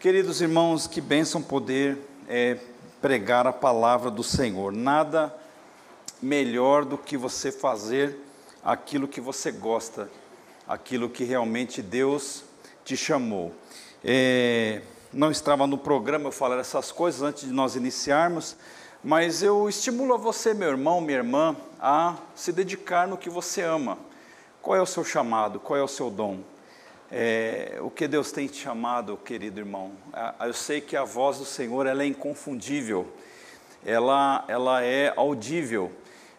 Queridos irmãos, que bênção poder é, pregar a palavra do Senhor. Nada melhor do que você fazer aquilo que você gosta, aquilo que realmente Deus te chamou. É, não estava no programa eu falar essas coisas antes de nós iniciarmos, mas eu estimulo a você, meu irmão, minha irmã, a se dedicar no que você ama. Qual é o seu chamado? Qual é o seu dom? É, o que Deus tem te chamado, querido irmão? Eu sei que a voz do Senhor ela é inconfundível, ela, ela é audível,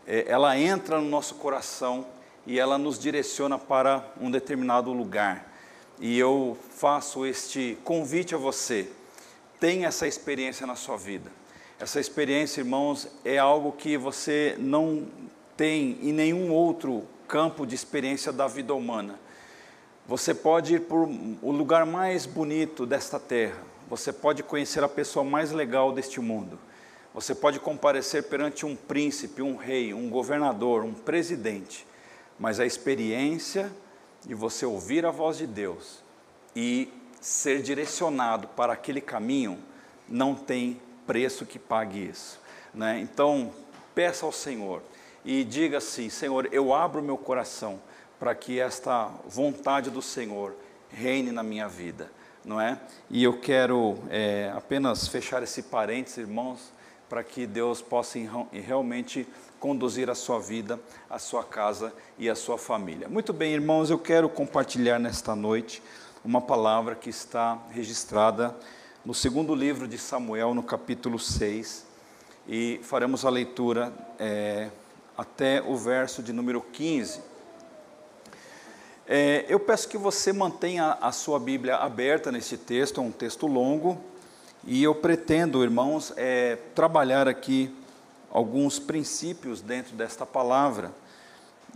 é, ela entra no nosso coração e ela nos direciona para um determinado lugar. E eu faço este convite a você, tenha essa experiência na sua vida. Essa experiência, irmãos, é algo que você não tem em nenhum outro campo de experiência da vida humana você pode ir por o lugar mais bonito desta terra. Você pode conhecer a pessoa mais legal deste mundo. Você pode comparecer perante um príncipe, um rei, um governador, um presidente. Mas a experiência de você ouvir a voz de Deus e ser direcionado para aquele caminho não tem preço que pague isso. Né? Então, peça ao Senhor e diga assim: Senhor, eu abro meu coração para que esta vontade do Senhor reine na minha vida, não é? E eu quero é, apenas fechar esse parênteses, irmãos, para que Deus possa realmente conduzir a sua vida, a sua casa e a sua família. Muito bem, irmãos, eu quero compartilhar nesta noite uma palavra que está registrada no segundo livro de Samuel, no capítulo 6, e faremos a leitura é, até o verso de número 15. É, eu peço que você mantenha a sua Bíblia aberta nesse texto, é um texto longo, e eu pretendo, irmãos, é, trabalhar aqui alguns princípios dentro desta palavra,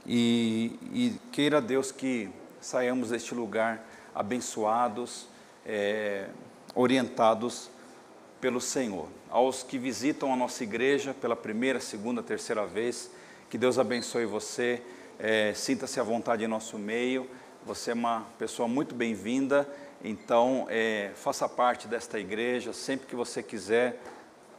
e, e queira Deus que saiamos deste lugar abençoados, é, orientados pelo Senhor. Aos que visitam a nossa igreja pela primeira, segunda, terceira vez, que Deus abençoe você é, Sinta-se à vontade em nosso meio. Você é uma pessoa muito bem-vinda. Então, é, faça parte desta igreja sempre que você quiser,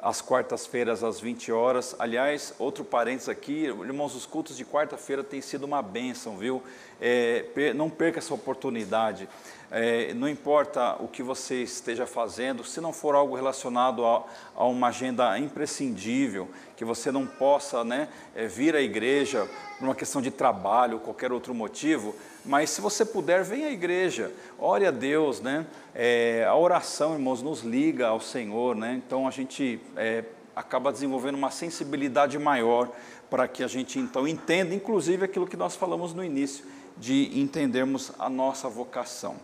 às quartas-feiras, às 20 horas. Aliás, outro parênteses aqui, irmãos, os cultos de quarta-feira têm sido uma bênção, viu? É, não perca essa oportunidade. É, não importa o que você esteja fazendo, se não for algo relacionado a, a uma agenda imprescindível, que você não possa né, é, vir à igreja por uma questão de trabalho ou qualquer outro motivo, mas se você puder, venha à igreja, ore a Deus, né? É, a oração, irmãos, nos liga ao Senhor, né? Então a gente é, acaba desenvolvendo uma sensibilidade maior para que a gente então entenda, inclusive aquilo que nós falamos no início, de entendermos a nossa vocação.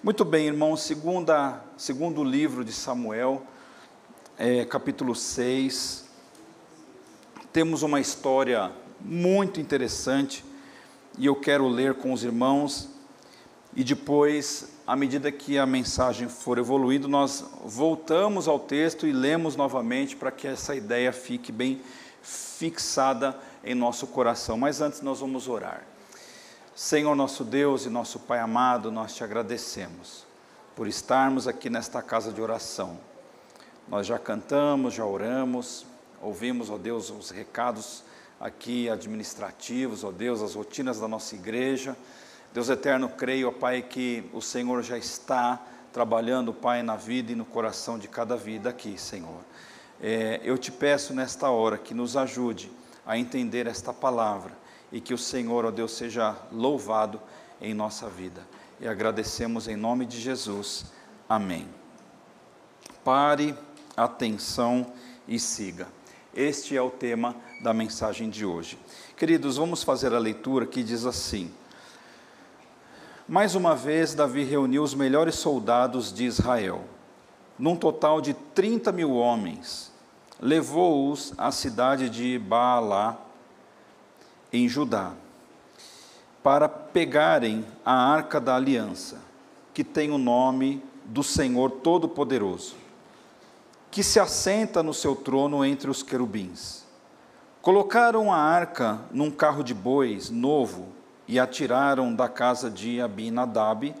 Muito bem, irmãos, segunda, segundo livro de Samuel, é, capítulo 6, temos uma história muito interessante e eu quero ler com os irmãos e depois, à medida que a mensagem for evoluindo, nós voltamos ao texto e lemos novamente para que essa ideia fique bem fixada em nosso coração. Mas antes nós vamos orar. Senhor nosso Deus e nosso Pai amado, nós te agradecemos por estarmos aqui nesta casa de oração. Nós já cantamos, já oramos, ouvimos, ó Deus, os recados aqui administrativos, ó Deus, as rotinas da nossa igreja. Deus eterno, creio, ó Pai, que o Senhor já está trabalhando, Pai, na vida e no coração de cada vida aqui, Senhor. É, eu te peço nesta hora que nos ajude a entender esta palavra e que o Senhor, ó Deus, seja louvado em nossa vida. E agradecemos em nome de Jesus. Amém. Pare, atenção e siga. Este é o tema da mensagem de hoje. Queridos, vamos fazer a leitura que diz assim: Mais uma vez, Davi reuniu os melhores soldados de Israel, num total de 30 mil homens, levou-os à cidade de Baalá, em Judá, para pegarem a arca da aliança, que tem o nome do Senhor Todo-Poderoso, que se assenta no seu trono entre os querubins. Colocaram a arca num carro de bois novo e atiraram da casa de Abinadab,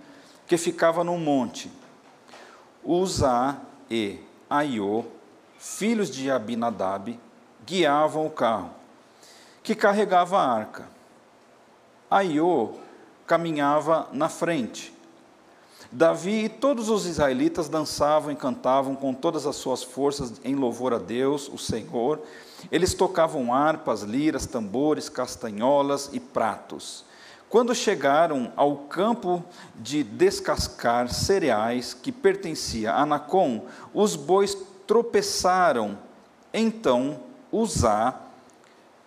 que ficava num monte. Uzá e Aiô, filhos de Abinadab, guiavam o carro, que carregava a arca. Aiô caminhava na frente. Davi e todos os israelitas dançavam e cantavam com todas as suas forças em louvor a Deus, o Senhor. Eles tocavam harpas, liras, tambores, castanholas e pratos. Quando chegaram ao campo de descascar cereais que pertencia a Nacon, os bois tropeçaram. Então Uzá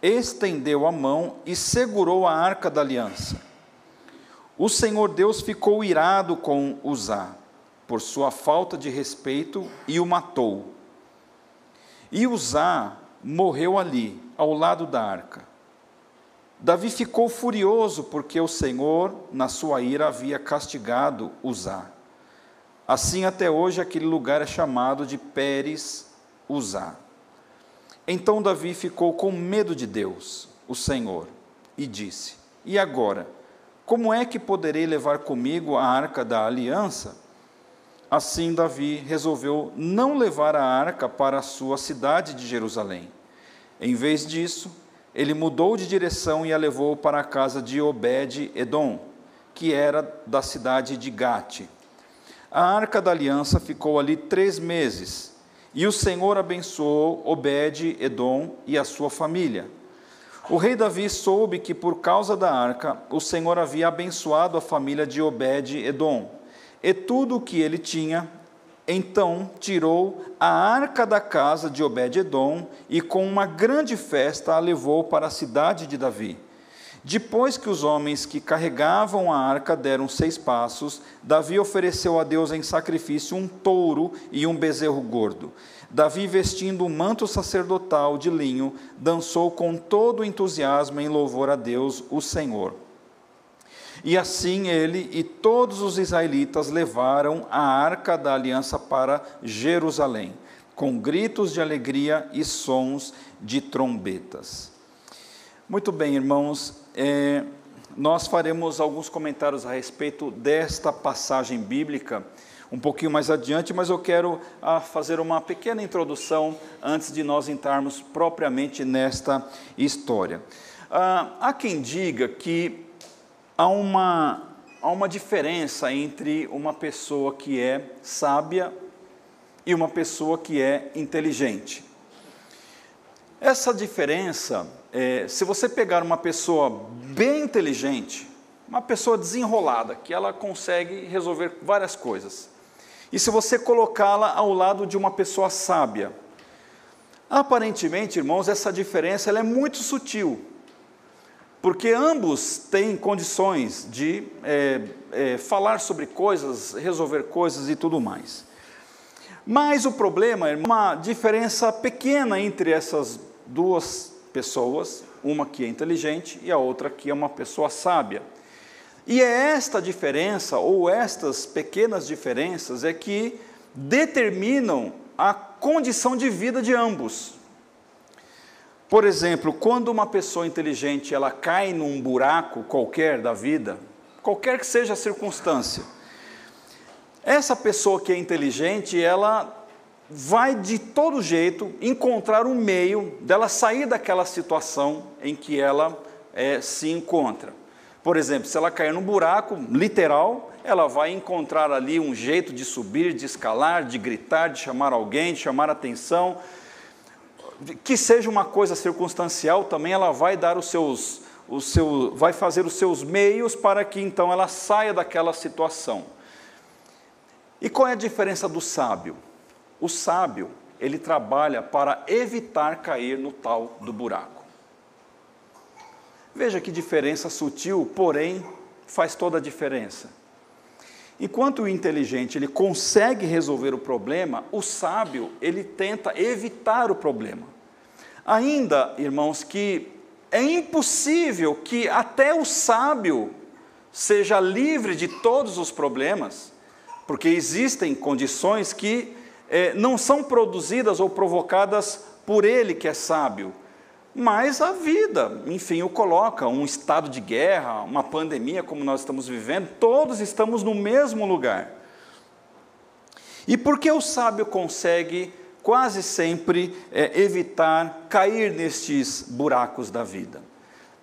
estendeu a mão e segurou a arca da aliança. O Senhor Deus ficou irado com Uzá, por sua falta de respeito, e o matou. E Uzá morreu ali, ao lado da arca. Davi ficou furioso porque o Senhor, na sua ira, havia castigado Uzá. Assim, até hoje, aquele lugar é chamado de Pérez Uzá. Então Davi ficou com medo de Deus, o Senhor, e disse: E agora, como é que poderei levar comigo a arca da aliança? Assim, Davi resolveu não levar a arca para a sua cidade de Jerusalém. Em vez disso, ele mudou de direção e a levou para a casa de Obed-Edom, que era da cidade de Gate. A arca da aliança ficou ali três meses, e o Senhor abençoou Obed-Edom e a sua família. O rei Davi soube que por causa da arca, o Senhor havia abençoado a família de Obed-Edom, e tudo o que ele tinha então tirou a arca da casa de Obed-Edom e com uma grande festa a levou para a cidade de Davi. Depois que os homens que carregavam a arca deram seis passos, Davi ofereceu a Deus em sacrifício um touro e um bezerro gordo. Davi, vestindo um manto sacerdotal de linho, dançou com todo entusiasmo em louvor a Deus, o Senhor. E assim ele e todos os israelitas levaram a arca da aliança para Jerusalém, com gritos de alegria e sons de trombetas. Muito bem, irmãos, é, nós faremos alguns comentários a respeito desta passagem bíblica um pouquinho mais adiante, mas eu quero ah, fazer uma pequena introdução antes de nós entrarmos propriamente nesta história. Ah, há quem diga que há uma, há uma diferença entre uma pessoa que é sábia e uma pessoa que é inteligente. Essa diferença, é, se você pegar uma pessoa bem inteligente, uma pessoa desenrolada, que ela consegue resolver várias coisas, e se você colocá-la ao lado de uma pessoa sábia, aparentemente, irmãos, essa diferença ela é muito sutil porque ambos têm condições de é, é, falar sobre coisas, resolver coisas e tudo mais. Mas o problema é uma diferença pequena entre essas duas pessoas, uma que é inteligente e a outra que é uma pessoa sábia. E é esta diferença, ou estas pequenas diferenças, é que determinam a condição de vida de ambos. Por exemplo, quando uma pessoa inteligente ela cai num buraco qualquer da vida, qualquer que seja a circunstância, essa pessoa que é inteligente, ela vai de todo jeito encontrar um meio dela sair daquela situação em que ela é, se encontra. Por exemplo, se ela cair num buraco literal, ela vai encontrar ali um jeito de subir, de escalar, de gritar, de chamar alguém, de chamar atenção, que seja uma coisa circunstancial, também ela vai dar os seus, o seu, vai fazer os seus meios para que então ela saia daquela situação. E qual é a diferença do sábio? O sábio, ele trabalha para evitar cair no tal do buraco. Veja que diferença sutil, porém faz toda a diferença. Enquanto o inteligente ele consegue resolver o problema, o sábio ele tenta evitar o problema. Ainda, irmãos, que é impossível que até o sábio seja livre de todos os problemas, porque existem condições que eh, não são produzidas ou provocadas por ele que é sábio, mas a vida, enfim, o coloca, um estado de guerra, uma pandemia como nós estamos vivendo, todos estamos no mesmo lugar. E por que o sábio consegue quase sempre é, evitar cair nestes buracos da vida?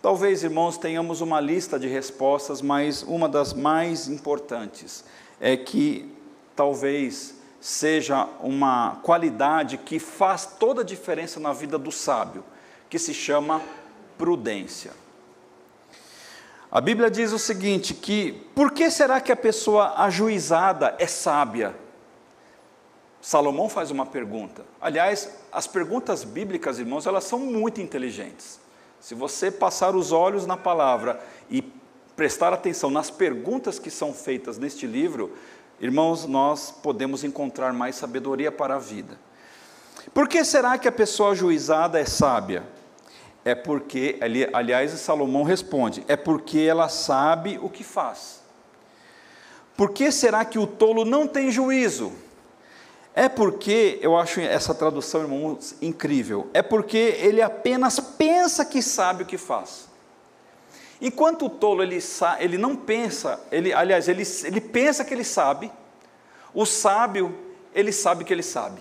Talvez, irmãos, tenhamos uma lista de respostas, mas uma das mais importantes é que talvez seja uma qualidade que faz toda a diferença na vida do sábio, que se chama prudência. A Bíblia diz o seguinte: que por que será que a pessoa ajuizada é sábia? Salomão faz uma pergunta. Aliás, as perguntas bíblicas, irmãos, elas são muito inteligentes. Se você passar os olhos na palavra e prestar atenção nas perguntas que são feitas neste livro, irmãos, nós podemos encontrar mais sabedoria para a vida. Por que será que a pessoa ajuizada é sábia? É porque, aliás, Salomão responde, é porque ela sabe o que faz. Por que será que o tolo não tem juízo? É porque, eu acho essa tradução, irmãos, incrível. É porque ele apenas pensa que sabe o que faz. Enquanto o tolo ele, ele não pensa, ele, aliás, ele, ele pensa que ele sabe, o sábio, ele sabe que ele sabe.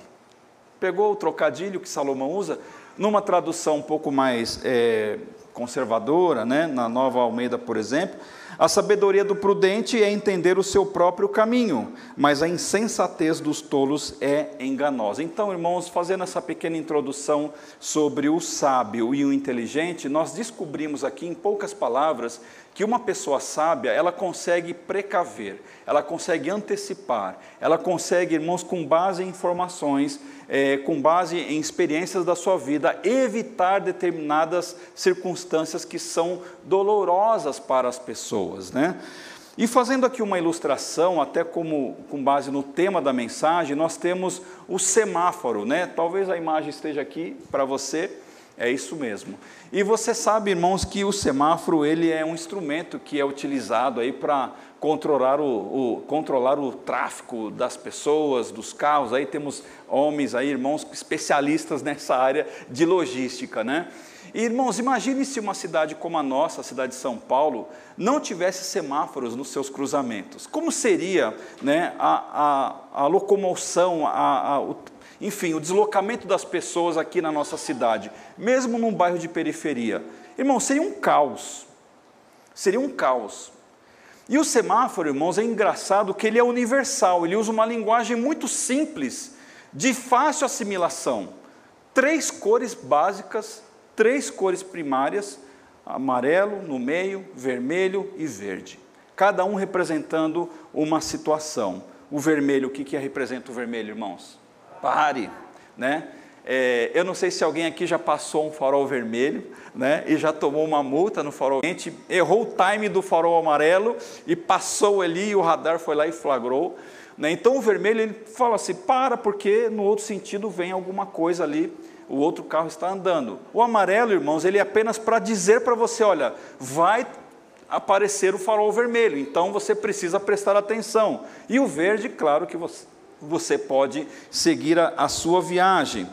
Pegou o trocadilho que Salomão usa? Numa tradução um pouco mais é, conservadora, né, na Nova Almeida, por exemplo, a sabedoria do prudente é entender o seu próprio caminho, mas a insensatez dos tolos é enganosa. Então, irmãos, fazendo essa pequena introdução sobre o sábio e o inteligente, nós descobrimos aqui em poucas palavras que uma pessoa sábia, ela consegue precaver, ela consegue antecipar, ela consegue, irmãos, com base em informações, é, com base em experiências da sua vida, evitar determinadas circunstâncias que são dolorosas para as pessoas, né? E fazendo aqui uma ilustração, até como com base no tema da mensagem, nós temos o semáforo, né? Talvez a imagem esteja aqui para você. É isso mesmo. E você sabe, irmãos, que o semáforo ele é um instrumento que é utilizado aí para controlar o, o, controlar o tráfego das pessoas, dos carros. Aí temos homens aí, irmãos, especialistas nessa área de logística, né? E, irmãos, imagine se uma cidade como a nossa, a cidade de São Paulo, não tivesse semáforos nos seus cruzamentos. Como seria né, a, a, a locomoção, a, o enfim, o deslocamento das pessoas aqui na nossa cidade, mesmo num bairro de periferia. Irmão, seria um caos. Seria um caos. E o semáforo, irmãos, é engraçado que ele é universal, ele usa uma linguagem muito simples, de fácil assimilação. Três cores básicas, três cores primárias, amarelo no meio, vermelho e verde. Cada um representando uma situação. O vermelho, o que, que representa o vermelho, irmãos? pare, né? É, eu não sei se alguém aqui já passou um farol vermelho, né? E já tomou uma multa no farol. A gente errou o time do farol amarelo e passou ali e o radar foi lá e flagrou. Né? Então o vermelho ele fala assim, para porque no outro sentido vem alguma coisa ali. O outro carro está andando. O amarelo, irmãos, ele é apenas para dizer para você, olha, vai aparecer o farol vermelho. Então você precisa prestar atenção. E o verde, claro que você você pode seguir a, a sua viagem.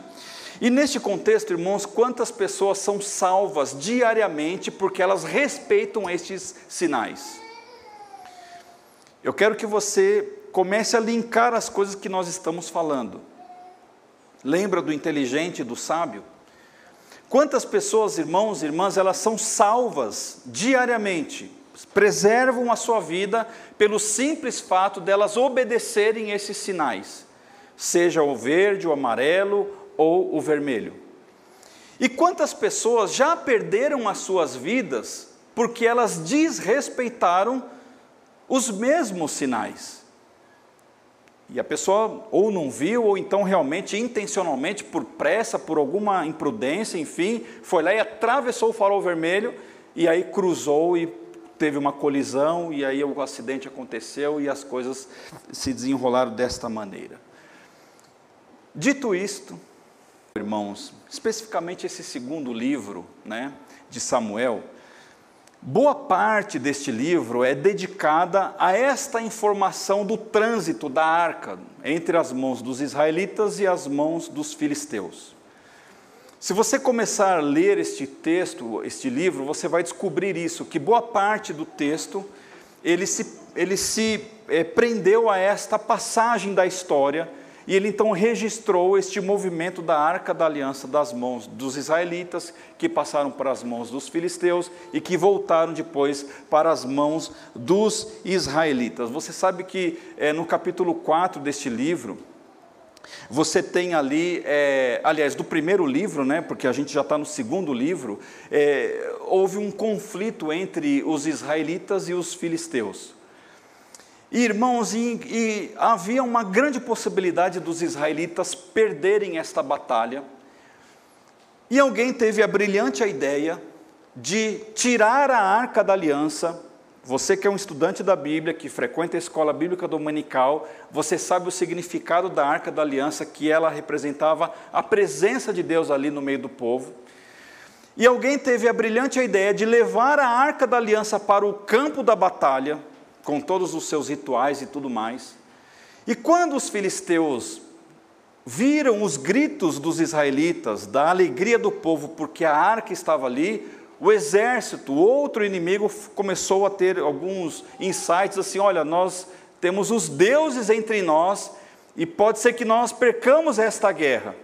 E neste contexto, irmãos, quantas pessoas são salvas diariamente porque elas respeitam estes sinais? Eu quero que você comece a linkar as coisas que nós estamos falando. Lembra do inteligente e do sábio? Quantas pessoas, irmãos e irmãs, elas são salvas diariamente preservam a sua vida pelo simples fato delas obedecerem esses sinais, seja o verde, o amarelo ou o vermelho. E quantas pessoas já perderam as suas vidas porque elas desrespeitaram os mesmos sinais? E a pessoa ou não viu, ou então realmente intencionalmente, por pressa, por alguma imprudência, enfim, foi lá e atravessou o farol vermelho e aí cruzou e teve uma colisão e aí o acidente aconteceu e as coisas se desenrolaram desta maneira. Dito isto, irmãos, especificamente esse segundo livro, né, de Samuel, boa parte deste livro é dedicada a esta informação do trânsito da arca entre as mãos dos israelitas e as mãos dos filisteus. Se você começar a ler este texto, este livro, você vai descobrir isso, que boa parte do texto ele se, ele se é, prendeu a esta passagem da história e ele então registrou este movimento da arca da aliança das mãos dos israelitas, que passaram para as mãos dos filisteus e que voltaram depois para as mãos dos israelitas. Você sabe que é, no capítulo 4 deste livro, você tem ali, é, aliás, do primeiro livro, né, porque a gente já está no segundo livro, é, houve um conflito entre os israelitas e os filisteus. Irmãos, e, e havia uma grande possibilidade dos israelitas perderem esta batalha, e alguém teve a brilhante ideia de tirar a arca da aliança. Você que é um estudante da Bíblia, que frequenta a escola bíblica dominical, você sabe o significado da arca da aliança, que ela representava a presença de Deus ali no meio do povo. E alguém teve a brilhante ideia de levar a arca da aliança para o campo da batalha, com todos os seus rituais e tudo mais. E quando os filisteus viram os gritos dos israelitas, da alegria do povo, porque a arca estava ali, o exército, outro inimigo, começou a ter alguns insights assim: olha, nós temos os deuses entre nós e pode ser que nós percamos esta guerra.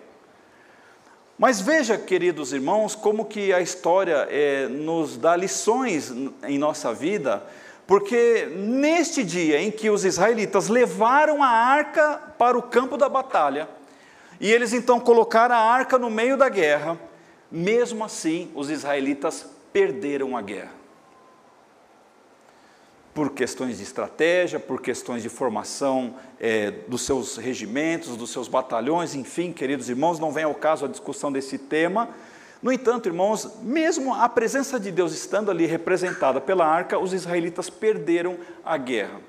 Mas veja, queridos irmãos, como que a história é, nos dá lições em nossa vida porque neste dia em que os israelitas levaram a arca para o campo da batalha, e eles então colocaram a arca no meio da guerra, mesmo assim os israelitas perderam a guerra. Por questões de estratégia, por questões de formação é, dos seus regimentos, dos seus batalhões, enfim, queridos irmãos, não vem ao caso a discussão desse tema, no entanto, irmãos, mesmo a presença de Deus estando ali representada pela arca, os israelitas perderam a guerra.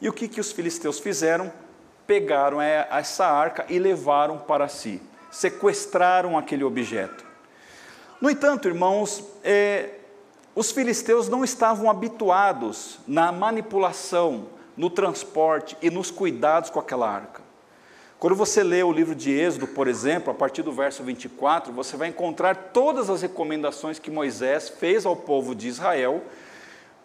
E o que, que os filisteus fizeram? Pegaram essa arca e levaram para si, sequestraram aquele objeto. No entanto, irmãos, é, os filisteus não estavam habituados na manipulação, no transporte e nos cuidados com aquela arca. Quando você lê o livro de Êxodo, por exemplo, a partir do verso 24, você vai encontrar todas as recomendações que Moisés fez ao povo de Israel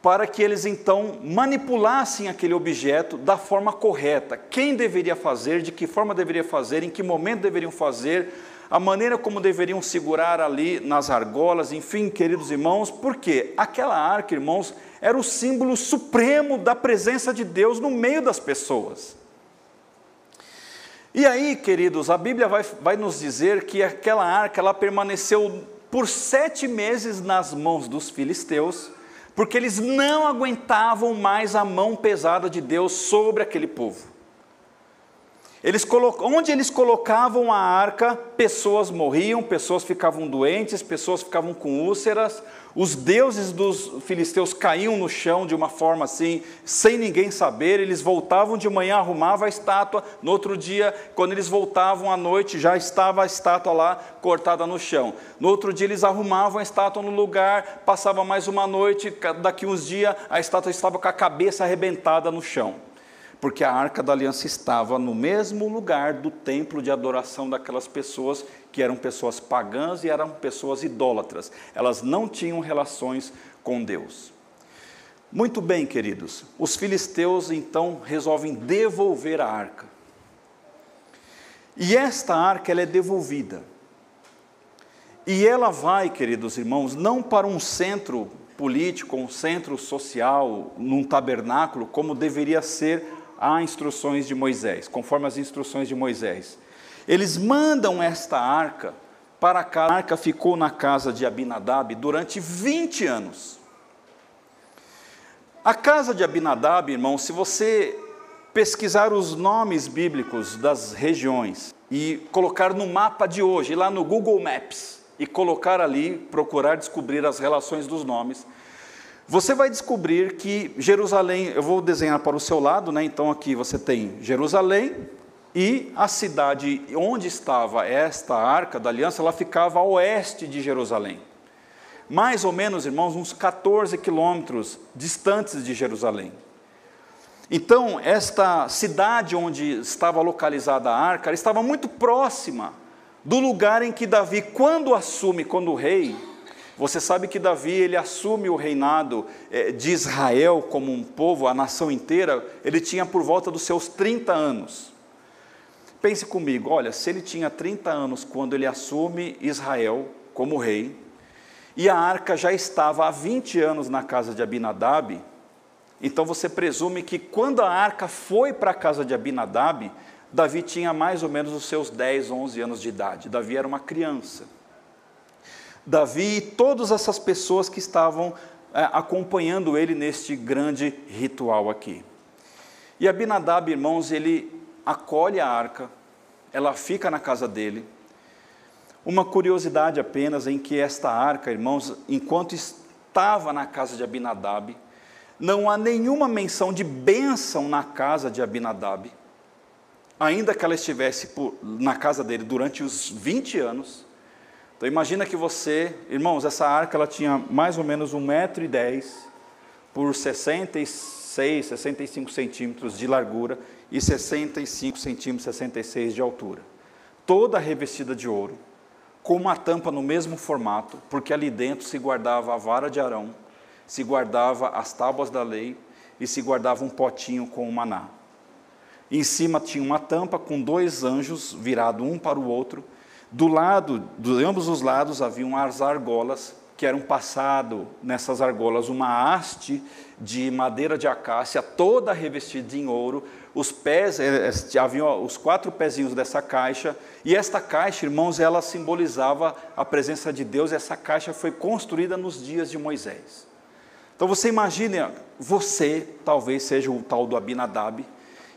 para que eles então manipulassem aquele objeto da forma correta. Quem deveria fazer, de que forma deveria fazer, em que momento deveriam fazer, a maneira como deveriam segurar ali nas argolas, enfim, queridos irmãos, porque aquela arca, irmãos, era o símbolo supremo da presença de Deus no meio das pessoas. E aí, queridos, a Bíblia vai, vai nos dizer que aquela arca ela permaneceu por sete meses nas mãos dos filisteus, porque eles não aguentavam mais a mão pesada de Deus sobre aquele povo. Eles onde eles colocavam a arca, pessoas morriam, pessoas ficavam doentes, pessoas ficavam com úlceras, os deuses dos filisteus caíam no chão de uma forma assim, sem ninguém saber, eles voltavam de manhã, arrumavam a estátua, no outro dia, quando eles voltavam à noite, já estava a estátua lá cortada no chão. No outro dia eles arrumavam a estátua no lugar, passava mais uma noite, daqui uns dias a estátua estava com a cabeça arrebentada no chão. Porque a arca da aliança estava no mesmo lugar do templo de adoração daquelas pessoas que eram pessoas pagãs e eram pessoas idólatras. Elas não tinham relações com Deus. Muito bem, queridos. Os filisteus então resolvem devolver a arca. E esta arca ela é devolvida. E ela vai, queridos irmãos, não para um centro político, um centro social, num tabernáculo, como deveria ser há instruções de Moisés, conforme as instruções de Moisés. Eles mandam esta arca para cá. A arca ficou na casa de Abinadab durante 20 anos. A casa de Abinadab, irmão, se você pesquisar os nomes bíblicos das regiões e colocar no mapa de hoje, lá no Google Maps, e colocar ali, procurar descobrir as relações dos nomes, você vai descobrir que Jerusalém, eu vou desenhar para o seu lado, né? Então aqui você tem Jerusalém e a cidade onde estava esta arca da aliança, ela ficava a oeste de Jerusalém. Mais ou menos, irmãos, uns 14 quilômetros distantes de Jerusalém. Então, esta cidade onde estava localizada a arca, estava muito próxima do lugar em que Davi, quando assume, quando rei, Você sabe que Davi ele assume o reinado é, de Israel como um povo, a nação inteira, ele tinha por volta dos seus 30 anos. Pense comigo, olha, se ele tinha 30 anos quando ele assume Israel como rei, e a arca já estava há 20 anos na casa de Abinadab, então você presume que quando a arca foi para a casa de Abinadab, Davi tinha mais ou menos os seus 10, 11 anos de idade. Davi era uma criança. Davi e todas essas pessoas que estavam é, acompanhando ele neste grande ritual aqui. E Abinadab, irmãos, ele acolhe a arca, ela fica na casa dele. Uma curiosidade apenas em que esta arca, irmãos, enquanto estava na casa de Abinadab, não há nenhuma menção de bênção na casa de Abinadab, ainda que ela estivesse por, na casa dele durante os 20 anos. Então imagina que você, irmãos, essa arca ela tinha mais ou menos 1,10m por 66, 65 centímetros de largura e 65 centímetros, 66 de altura. Toda revestida de ouro, com uma tampa no mesmo formato, porque ali dentro se guardava a vara de Arão, se guardava as tábuas da lei e se guardava um potinho com o maná. Em cima tinha uma tampa com dois anjos virado um para o outro. Do lado, de ambos os lados haviam as argolas, que eram passado nessas argolas uma haste de madeira de acácia, toda revestida em ouro. Os pés, eh, eh, haviam os quatro pezinhos dessa caixa, e esta caixa, irmãos, ela simbolizava a presença de Deus. Essa caixa foi construída nos dias de Moisés. Então você imagine, você talvez seja o tal do Abinadab,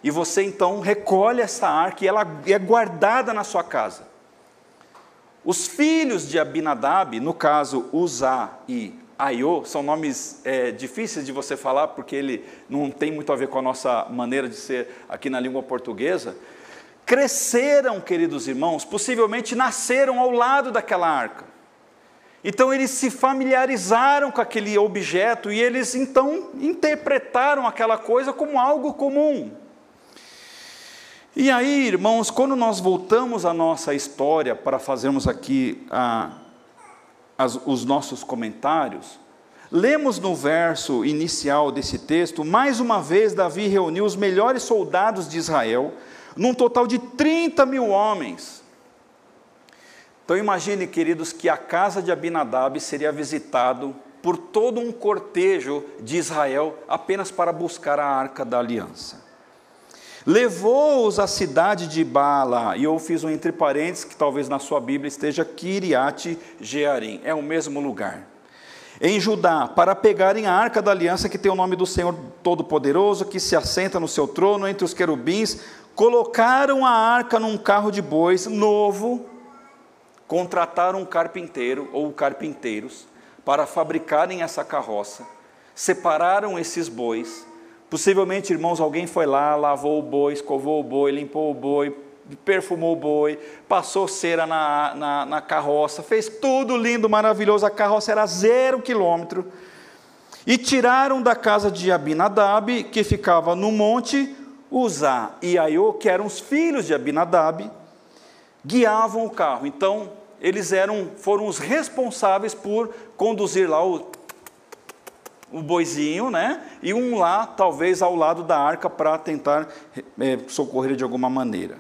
e você então recolhe essa arca e ela é guardada na sua casa. Os filhos de Abinadab, no caso Uzá e Aiô, são nomes é, difíceis de você falar, porque ele não tem muito a ver com a nossa maneira de ser aqui na língua portuguesa. Cresceram, queridos irmãos, possivelmente nasceram ao lado daquela arca. Então eles se familiarizaram com aquele objeto e eles então interpretaram aquela coisa como algo comum. E aí, irmãos, quando nós voltamos à nossa história para fazermos aqui a, as, os nossos comentários, lemos no verso inicial desse texto, mais uma vez Davi reuniu os melhores soldados de Israel, num total de 30 mil homens então imagine, queridos, que a casa de Abinadab seria visitado por todo um cortejo de Israel apenas para buscar a arca da aliança. Levou-os à cidade de Bala, e eu fiz um entre parênteses que talvez na sua Bíblia esteja Kiriat Jearim, é o mesmo lugar. Em Judá, para pegarem a arca da aliança que tem o nome do Senhor Todo-Poderoso, que se assenta no seu trono entre os querubins, colocaram a arca num carro de bois novo, contrataram um carpinteiro ou carpinteiros para fabricarem essa carroça, separaram esses bois. Possivelmente, irmãos, alguém foi lá, lavou o boi, escovou o boi, limpou o boi, perfumou o boi, passou cera na, na, na carroça, fez tudo lindo, maravilhoso. A carroça era zero quilômetro. E tiraram da casa de Abinadab, que ficava no monte, Uzá e Aiô, que eram os filhos de Abinadab, guiavam o carro. Então, eles eram, foram os responsáveis por conduzir lá o, o boizinho, né? E um lá, talvez ao lado da arca, para tentar é, socorrer de alguma maneira.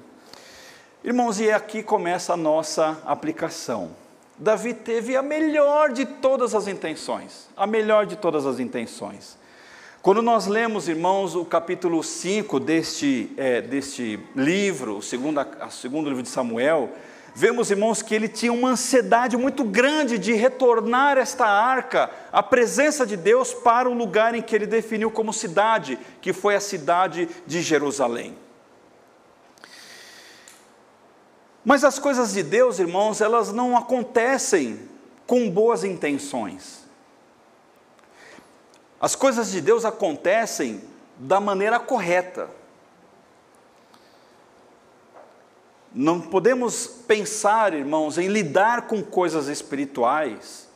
Irmãos, e aqui começa a nossa aplicação. Davi teve a melhor de todas as intenções, a melhor de todas as intenções. Quando nós lemos, irmãos, o capítulo 5 deste, é, deste livro, o segundo, o segundo livro de Samuel, vemos, irmãos, que ele tinha uma ansiedade muito grande de retornar esta arca, a presença de Deus, para o lugar em que ele definiu como cidade, que foi a cidade de Jerusalém. Mas as coisas de Deus, irmãos, elas não acontecem com boas intenções. As coisas de Deus acontecem da maneira correta. Não podemos pensar, irmãos, em lidar com coisas espirituais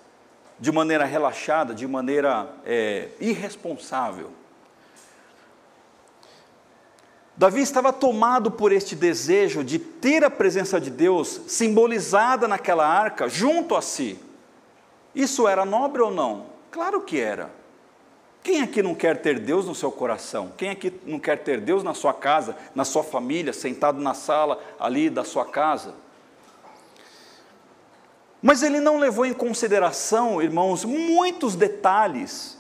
de maneira relaxada, de maneira é, irresponsável. Davi estava tomado por este desejo de ter a presença de Deus simbolizada naquela arca junto a si. Isso era nobre ou não? Claro que era. Quem aqui não quer ter Deus no seu coração? Quem aqui não quer ter Deus na sua casa, na sua família, sentado na sala ali da sua casa? Mas ele não levou em consideração, irmãos, muitos detalhes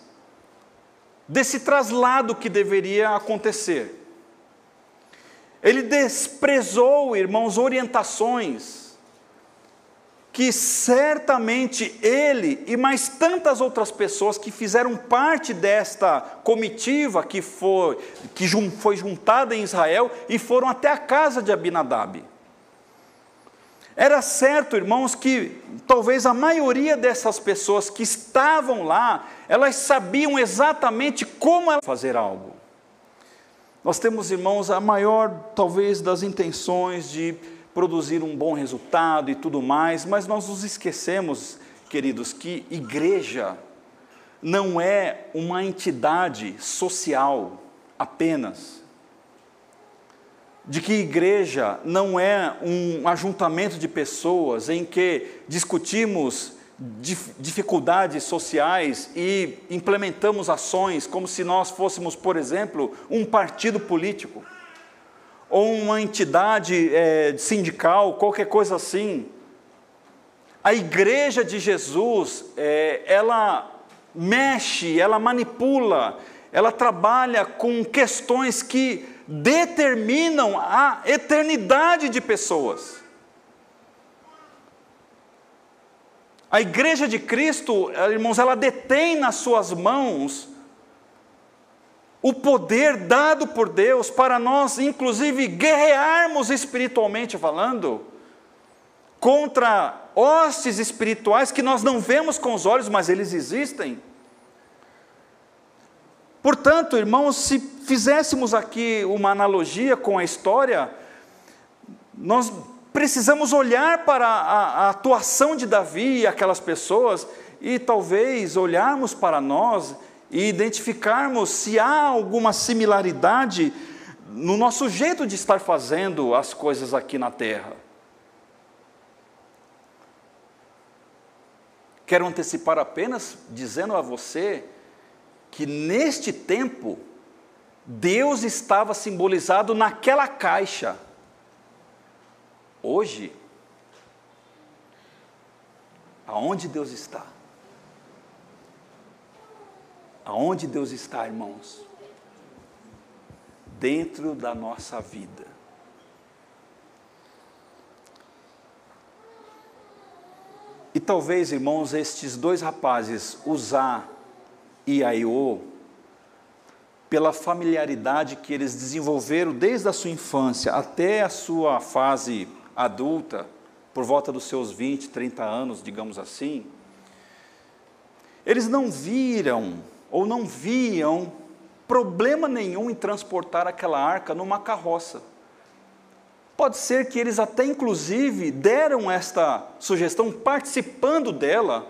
desse traslado que deveria acontecer. Ele desprezou, irmãos, orientações que certamente ele e mais tantas outras pessoas que fizeram parte desta comitiva que foi, que foi juntada em Israel e foram até a casa de Abinadab. Era certo, irmãos, que talvez a maioria dessas pessoas que estavam lá, elas sabiam exatamente como fazer algo. Nós temos, irmãos, a maior, talvez, das intenções de produzir um bom resultado e tudo mais, mas nós nos esquecemos, queridos, que igreja não é uma entidade social apenas. De que igreja não é um ajuntamento de pessoas em que discutimos dificuldades sociais e implementamos ações como se nós fôssemos, por exemplo, um partido político ou uma entidade é, sindical, qualquer coisa assim. A igreja de Jesus, é, ela mexe, ela manipula, ela trabalha com questões que determinam a eternidade de pessoas. A igreja de Cristo, irmãos, ela detém nas suas mãos o poder dado por Deus para nós, inclusive, guerrearmos espiritualmente falando, contra hostes espirituais que nós não vemos com os olhos, mas eles existem. Portanto, irmãos, se fizéssemos aqui uma analogia com a história, nós precisamos olhar para a, a atuação de Davi e aquelas pessoas e talvez olharmos para nós e identificarmos se há alguma similaridade no nosso jeito de estar fazendo as coisas aqui na terra. Quero antecipar apenas dizendo a você que neste tempo, Deus estava simbolizado naquela caixa. Hoje, aonde Deus está? Aonde Deus está, irmãos? Dentro da nossa vida. E talvez, irmãos, estes dois rapazes, Uzá e Aiô, pela familiaridade que eles desenvolveram desde a sua infância até a sua fase adulta, por volta dos seus 20, 30 anos, digamos assim, eles não viram ou não viam problema nenhum em transportar aquela arca numa carroça. Pode ser que eles até inclusive deram esta sugestão participando dela,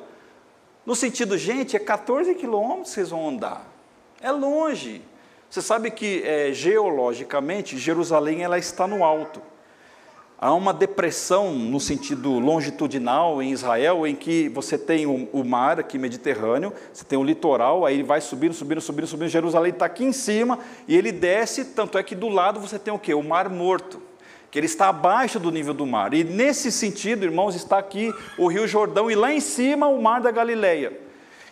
no sentido, gente, é 14 quilômetros vocês vão andar, é longe. Você sabe que é, geologicamente Jerusalém ela está no alto. Há uma depressão no sentido longitudinal em Israel, em que você tem o, mar aqui Mediterrâneo, você tem o litoral, aí ele vai subindo, subindo, subindo, subindo. Jerusalém está aqui em cima e ele desce, tanto é que do lado você tem o quê? O Mar Morto, que ele está abaixo do nível do mar. E nesse sentido, irmãos, está aqui o Rio Jordão e lá em cima o Mar da Galileia.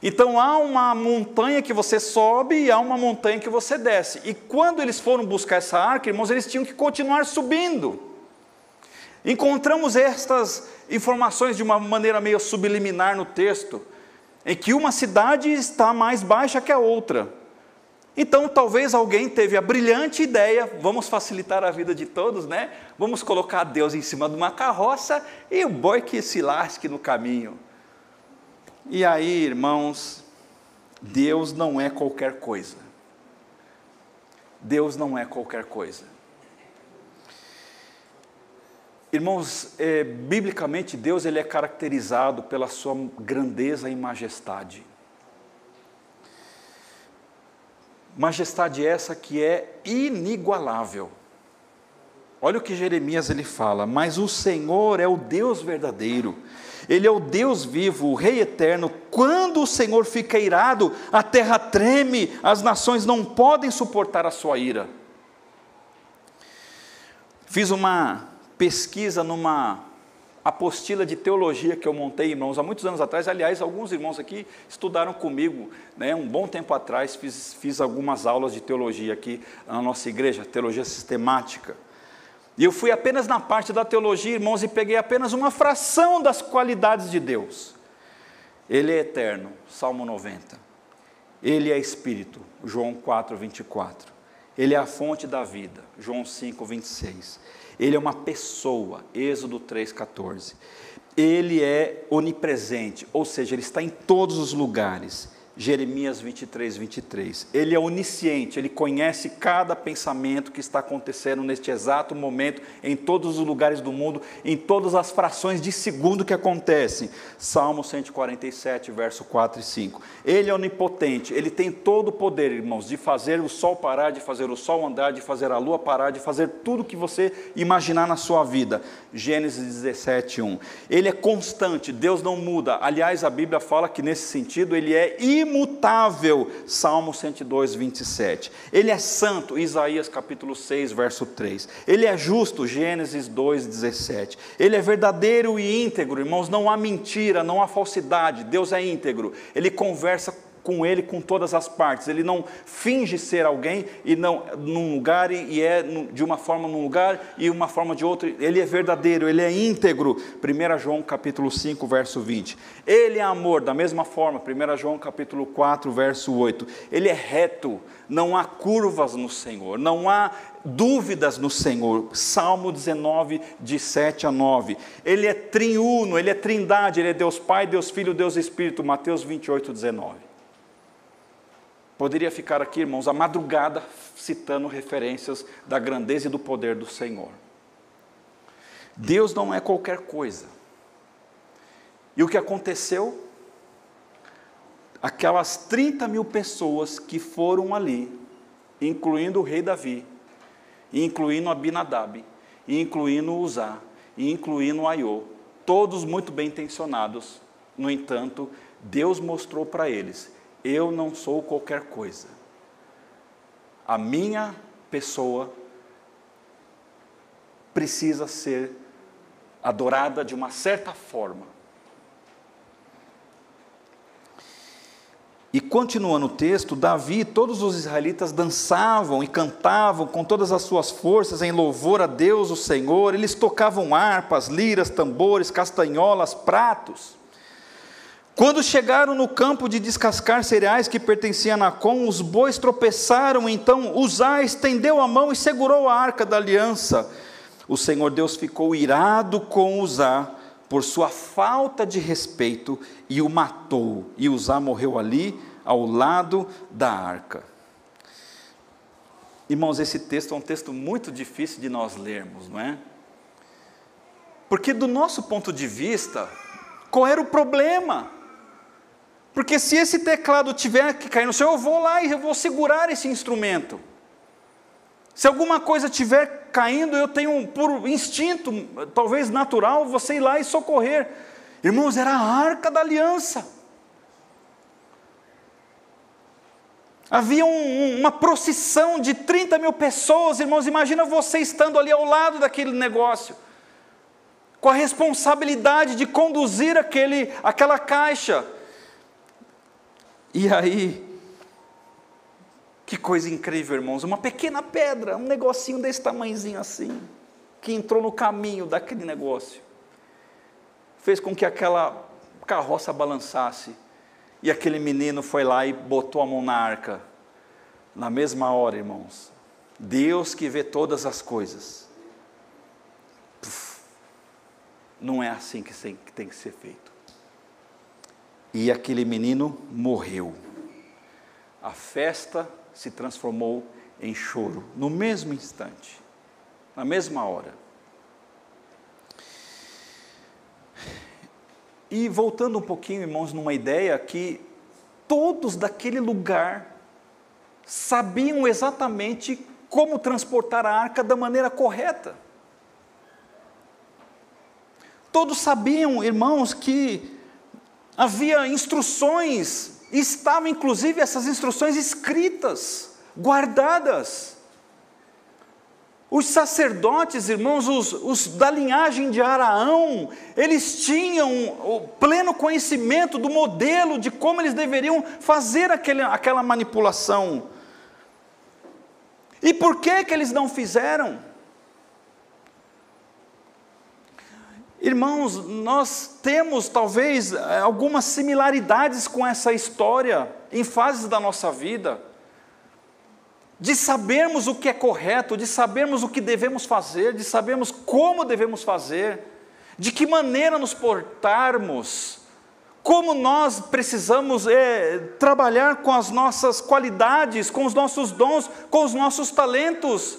Então há uma montanha que você sobe e há uma montanha que você desce. E quando eles foram buscar essa arca, irmãos, eles tinham que continuar subindo. Encontramos estas informações de uma maneira meio subliminar no texto, em que uma cidade está mais baixa que a outra. Então, talvez alguém teve a brilhante ideia, vamos facilitar a vida de todos, né? Vamos colocar Deus em cima de uma carroça e o boi que se lasque no caminho. E aí, irmãos, Deus não é qualquer coisa. Deus não é qualquer coisa. Irmãos, é, biblicamente Deus ele é caracterizado pela sua grandeza e majestade. Majestade essa que é inigualável. Olha o que Jeremias ele fala: "Mas o Senhor é o Deus verdadeiro, Ele é o Deus vivo, o Rei eterno. Quando o Senhor fica irado, a terra treme, as nações não podem suportar a sua ira. Fiz uma pesquisa numa apostila de teologia que eu montei, irmãos, há muitos anos atrás. Aliás, alguns irmãos aqui estudaram comigo, né, um bom tempo atrás, fiz, fiz algumas aulas de teologia aqui na nossa igreja, teologia sistemática. E eu fui apenas na parte da teologia, irmãos, e peguei apenas uma fração das qualidades de Deus. Ele é eterno, Salmo 90. Ele é espírito, João 4, 24. Ele é a fonte da vida, João 5, 26. Ele é uma pessoa, Êxodo 3,14. Ele é onipresente, ou seja, ele está em todos os lugares. Jeremias 23, 23. Ele é onisciente, ele conhece cada pensamento que está acontecendo neste exato momento, em todos os lugares do mundo, em todas as frações de segundo que acontecem. Salmo 147, verso 4 e 5. Ele é onipotente, ele tem todo o poder, irmãos, de fazer o sol parar, de fazer o sol andar, de fazer a lua parar, de fazer tudo que você imaginar na sua vida. Gênesis 17, 1. Ele é constante, Deus não muda. Aliás, a Bíblia fala que nesse sentido ele é imutável, Salmo 102, 27. Ele é santo, Isaías capítulo 6, verso 3. Ele é justo, Gênesis 2, 17. Ele é verdadeiro e íntegro, irmãos, não há mentira, não há falsidade, Deus é íntegro. Ele conversa com ele com todas as partes. Ele não finge ser alguém e não num lugar e, é de uma forma num lugar e uma forma de outro. Ele é verdadeiro, ele é íntegro. 1 João capítulo 5, verso 20. Ele é amor, da mesma forma, 1 João capítulo 4, verso 8. Ele é reto, não há curvas no Senhor, não há dúvidas no Senhor. Salmo 19, de 7 a 9. Ele é triuno, ele é trindade, ele é Deus Pai, Deus Filho, Deus Espírito. Mateus 28, 19. Poderia ficar aqui, irmãos, a madrugada citando referências da grandeza e do poder do Senhor. Deus não é qualquer coisa. E o que aconteceu? Aquelas 30 mil pessoas que foram ali, incluindo o rei Davi, incluindo Abinadab, incluindo Uzá, incluindo Aiô, todos muito bem intencionados, no entanto, Deus mostrou para eles eu não sou qualquer coisa. A minha pessoa precisa ser adorada de uma certa forma. E continuando o texto, Davi e todos os israelitas dançavam e cantavam com todas as suas forças em louvor a Deus, o Senhor. Eles tocavam harpas, liras, tambores, castanholas, pratos. Quando chegaram no campo de descascar cereais que pertencia a Nacon, os bois tropeçaram, então Uzá estendeu a mão e segurou a arca da aliança. O Senhor Deus ficou irado com Uzá por sua falta de respeito e o matou. E Uzá morreu ali ao lado da arca. Irmãos, esse texto é um texto muito difícil de nós lermos, não é? Porque do nosso ponto de vista, qual era o problema? Porque se esse teclado tiver que cair no chão, eu vou lá e eu vou segurar esse instrumento. Se alguma coisa estiver caindo, eu tenho por instinto, talvez natural, você ir lá e socorrer. Irmãos, era a arca da aliança. Havia um, uma procissão de 30 mil pessoas, irmãos. Imagina você estando ali ao lado daquele negócio, com a responsabilidade de conduzir aquele, aquela caixa e aí, que coisa incrível, irmãos, uma pequena pedra, um negocinho desse tamanhozinho assim, que entrou no caminho daquele negócio, fez com que aquela carroça balançasse, e aquele menino foi lá e botou a mão na arca. Na mesma hora, irmãos, Deus que vê todas as coisas, não é assim que tem que ser feito. E aquele menino morreu. A festa se transformou em choro, no mesmo instante, na mesma hora. E voltando um pouquinho, irmãos, numa ideia que todos daquele lugar sabiam exatamente como transportar a arca da maneira correta. Todos sabiam, irmãos, que havia instruções, estavam inclusive essas instruções escritas, guardadas. Os sacerdotes, irmãos, os, os, da linhagem de Araão, eles tinham o pleno conhecimento do modelo de como eles deveriam fazer aquele, aquela manipulação. E por que que eles não fizeram? Irmãos, nós temos talvez eh, algumas similaridades com essa história em fases da nossa vida de sabermos o que é correto, de sabermos o que devemos fazer, de sabermos como devemos fazer, de que maneira nos portarmos, como nós precisamos é, trabalhar com as nossas qualidades, com os nossos dons, com os nossos talentos.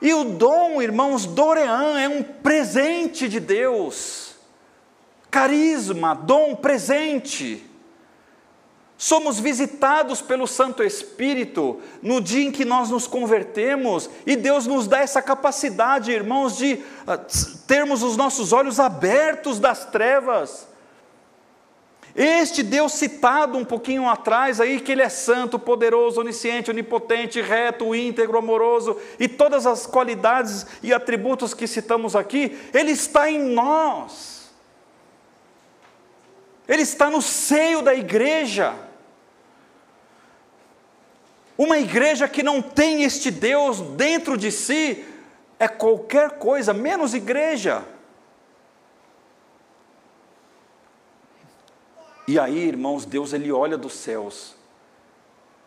E o dom, irmãos, Dorean é um presente de Deus, carisma, dom, presente. Somos visitados pelo Santo Espírito no dia em que nós nos convertemos, e Deus nos dá essa capacidade, irmãos, de ah, termos os nossos olhos abertos das trevas. Este Deus citado um pouquinho atrás aí, que Ele é santo, poderoso, onisciente, onipotente, reto, íntegro, amoroso, e todas as qualidades e atributos que citamos aqui, Ele está em nós. Ele está no seio da igreja. Uma igreja que não tem este Deus dentro de si é qualquer coisa, menos igreja. E aí, irmãos, Deus ele olha dos céus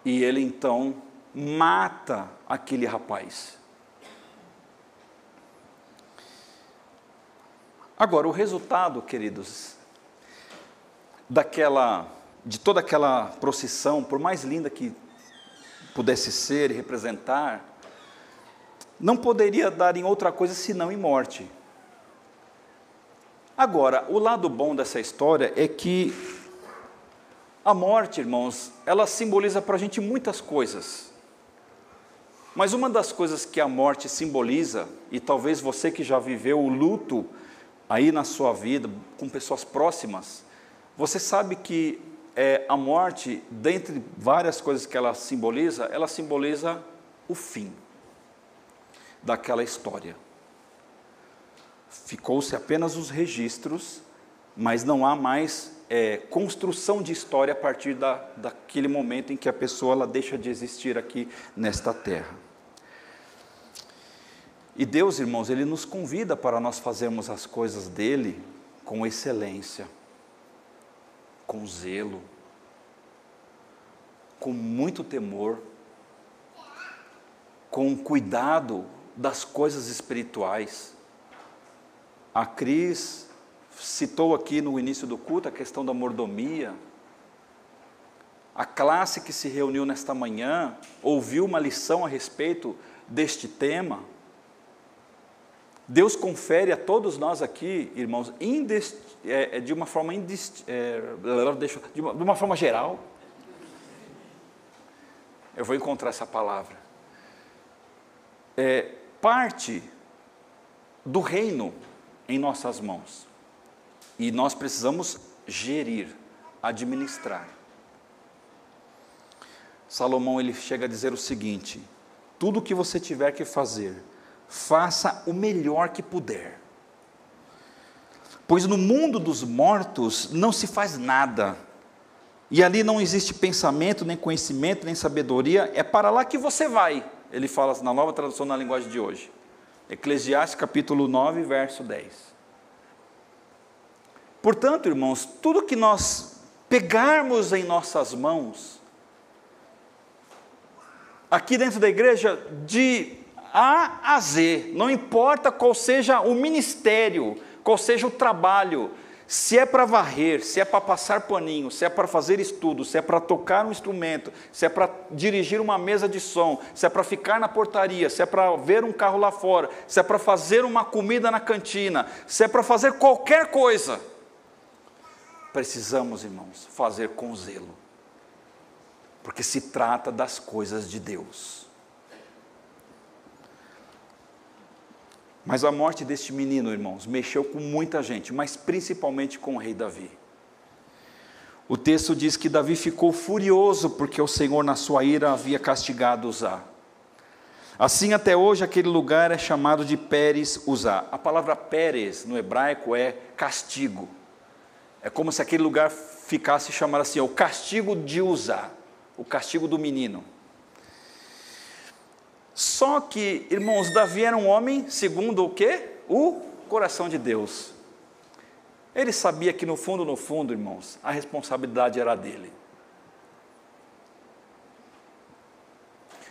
e ele então mata aquele rapaz. Agora, o resultado, queridos, daquela de toda aquela procissão, por mais linda que pudesse ser e representar, não poderia dar em outra coisa senão em morte. Agora, o lado bom dessa história é que a morte, irmãos, ela simboliza para a gente muitas coisas. Mas uma das coisas que a morte simboliza, e talvez você que já viveu o luto aí na sua vida, com pessoas próximas, você sabe que é, a morte, dentre várias coisas que ela simboliza, ela simboliza o fim daquela história. Ficou-se apenas os registros, mas não há mais é, construção de história a partir da, daquele momento em que a pessoa ela deixa de existir aqui nesta terra. E Deus, irmãos, Ele nos convida para nós fazermos as coisas dele com excelência com zelo, com muito temor, com cuidado das coisas espirituais. A Cris citou aqui no início do culto a questão da mordomia. A classe que se reuniu nesta manhã ouviu uma lição a respeito deste tema. Deus confere a todos nós aqui, irmãos, é, é, de uma forma indist, é, de, uma, de uma forma geral. Eu vou encontrar essa palavra. É, parte do reino em nossas mãos. E nós precisamos gerir, administrar. Salomão ele chega a dizer o seguinte: tudo que você tiver que fazer, faça o melhor que puder. Pois no mundo dos mortos não se faz nada, e ali não existe pensamento, nem conhecimento, nem sabedoria, é para lá que você vai. Ele fala na nova tradução na linguagem de hoje. Eclesiastes capítulo 9, verso 10. Portanto, irmãos, tudo que nós pegarmos em nossas mãos, aqui dentro da igreja, de a a Z, não importa qual seja o ministério, qual seja o trabalho, se é para varrer, se é para passar paninho, se é para fazer estudo, se é para tocar um instrumento, se é para dirigir uma mesa de som, se é para ficar na portaria, se é para ver um carro lá fora, se é para fazer uma comida na cantina, se é para fazer qualquer coisa, precisamos, irmãos, fazer com zelo, porque se trata das coisas de Deus. Mas a morte deste menino, irmãos, mexeu com muita gente, mas principalmente com o rei Davi. O texto diz que Davi ficou furioso porque o Senhor, na sua ira, havia castigado Uzá. Assim, até hoje, aquele lugar é chamado de Pérez Uzá. A palavra Pérez no hebraico é castigo. É como se aquele lugar ficasse chamado assim, o castigo de Uzá, o castigo do menino. Só que, irmãos, Davi era um homem segundo o quê? O coração de Deus. Ele sabia que no fundo, no fundo, irmãos, a responsabilidade era dele.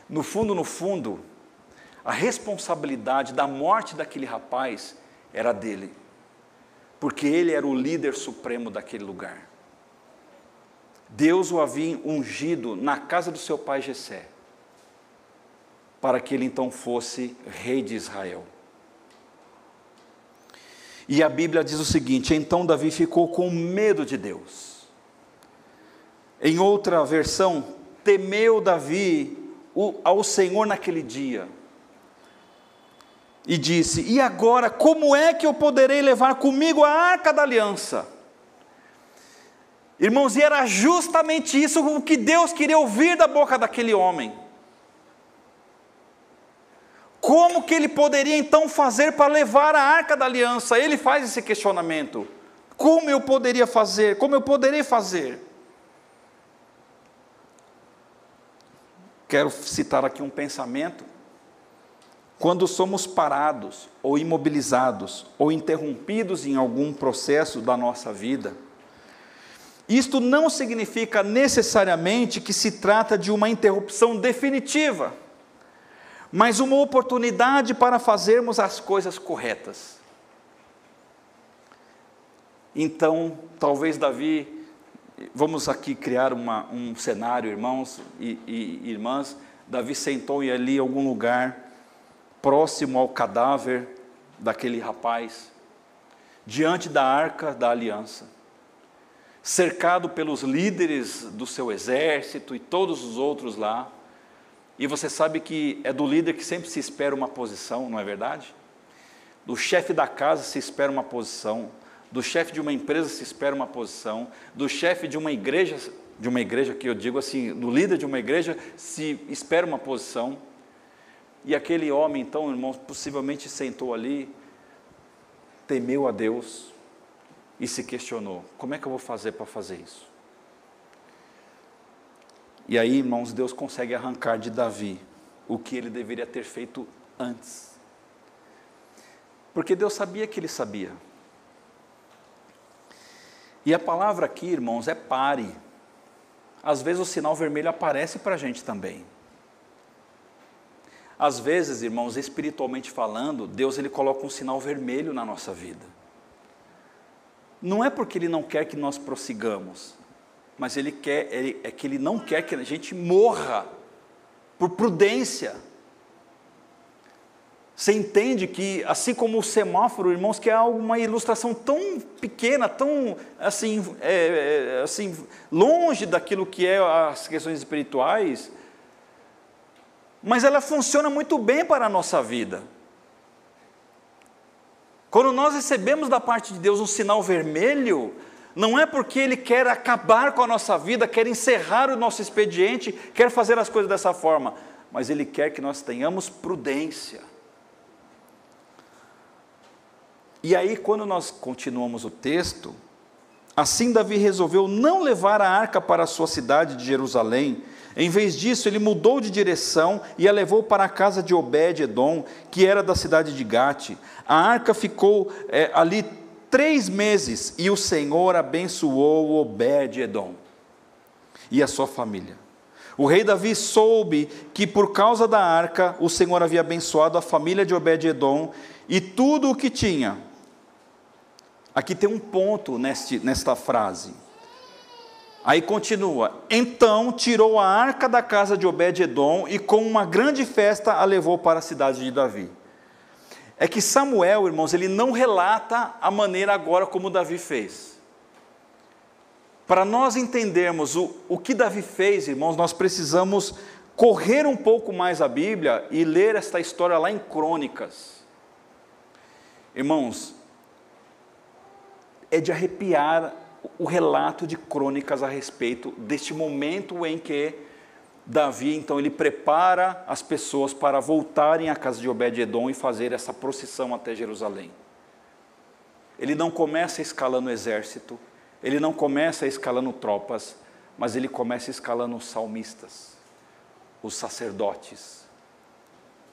No fundo, no fundo, a responsabilidade da morte daquele rapaz era dele, porque ele era o líder supremo daquele lugar. Deus o havia ungido na casa do seu pai Jessé para que ele então fosse rei de Israel. E a Bíblia diz o seguinte: então Davi ficou com medo de Deus. Em outra versão, temeu Davi ao Senhor naquele dia. E disse: E agora, como é que eu poderei levar comigo a arca da aliança? Irmãos, e era justamente isso o que Deus queria ouvir da boca daquele homem. Como que ele poderia então fazer para levar a arca da aliança? Ele faz esse questionamento. Como eu poderia fazer? Como eu poderei fazer? Quero citar aqui um pensamento. Quando somos parados, ou imobilizados, ou interrompidos em algum processo da nossa vida, isto não significa necessariamente que se trata de uma interrupção definitiva mas uma oportunidade para fazermos as coisas corretas. Então, talvez Davi, vamos aqui criar uma, um cenário, irmãos e, e irmãs. Davi sentou em ali em algum lugar próximo ao cadáver daquele rapaz, diante da arca da aliança, cercado pelos líderes do seu exército e todos os outros lá. E você sabe que é do líder que sempre se espera uma posição, não é verdade? Do chefe da casa se espera uma posição, do chefe de uma empresa se espera uma posição, do chefe de uma igreja, de uma igreja que eu digo assim, do líder de uma igreja se espera uma posição. E aquele homem, então, irmãos, possivelmente sentou ali, temeu a Deus e se questionou: como é que eu vou fazer para fazer isso? E aí, irmãos, Deus consegue arrancar de Davi o que ele deveria ter feito antes. Porque Deus sabia que ele sabia. E a palavra aqui, irmãos, é pare. Às vezes o sinal vermelho aparece para a gente também. Às vezes, irmãos, espiritualmente falando, Deus ele coloca um sinal vermelho na nossa vida. Não é porque Ele não quer que nós prossigamos, mas ele quer, ele, é que ele não quer que a gente morra por prudência. Você entende que, assim como o semáforo, irmãos, que é uma ilustração tão pequena, tão assim, é, é, assim longe daquilo que é as questões espirituais, mas ela funciona muito bem para a nossa vida. Quando nós recebemos da parte de Deus um sinal vermelho, não é porque Ele quer acabar com a nossa vida, quer encerrar o nosso expediente, quer fazer as coisas dessa forma, mas Ele quer que nós tenhamos prudência. E aí, quando nós continuamos o texto, assim Davi resolveu não levar a arca para a sua cidade de Jerusalém. Em vez disso, ele mudou de direção e a levou para a casa de Obed-Edom, que era da cidade de Gate. A arca ficou é, ali três meses e o Senhor abençoou Obed-Edom e a sua família. O rei Davi soube que por causa da arca o Senhor havia abençoado a família de Obed-Edom e tudo o que tinha. Aqui tem um ponto neste, nesta frase. Aí continua: Então tirou a arca da casa de Obed-Edom e com uma grande festa a levou para a cidade de Davi é que Samuel, irmãos, ele não relata a maneira agora como Davi fez. Para nós entendermos o, o que Davi fez, irmãos, nós precisamos correr um pouco mais a Bíblia e ler esta história lá em Crônicas. Irmãos, é de arrepiar o relato de crônicas a respeito deste momento em que Davi, então, ele prepara as pessoas para voltarem à casa de Obed-Edom e fazer essa procissão até Jerusalém. Ele não começa escalando exército, ele não começa escalando tropas, mas ele começa escalando os salmistas, os sacerdotes,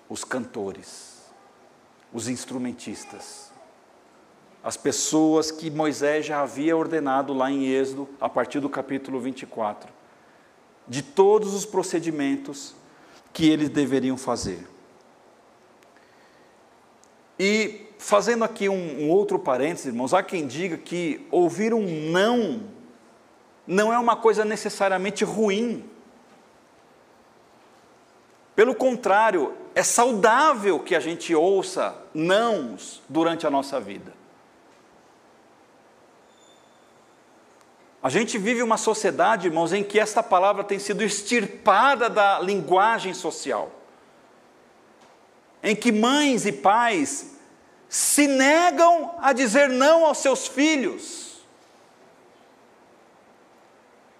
os cantores, os instrumentistas, as pessoas que Moisés já havia ordenado lá em Êxodo, a partir do capítulo 24, de todos os procedimentos que eles deveriam fazer. E fazendo aqui um, um, outro parênteses, irmãos, há quem diga que ouvir um não não é uma coisa necessariamente ruim. Pelo contrário, é saudável que a gente ouça nãos durante a nossa vida. A gente vive uma sociedade, irmãos, em que esta palavra tem sido extirpada da linguagem social. Em que mães e pais se negam a dizer não aos seus filhos.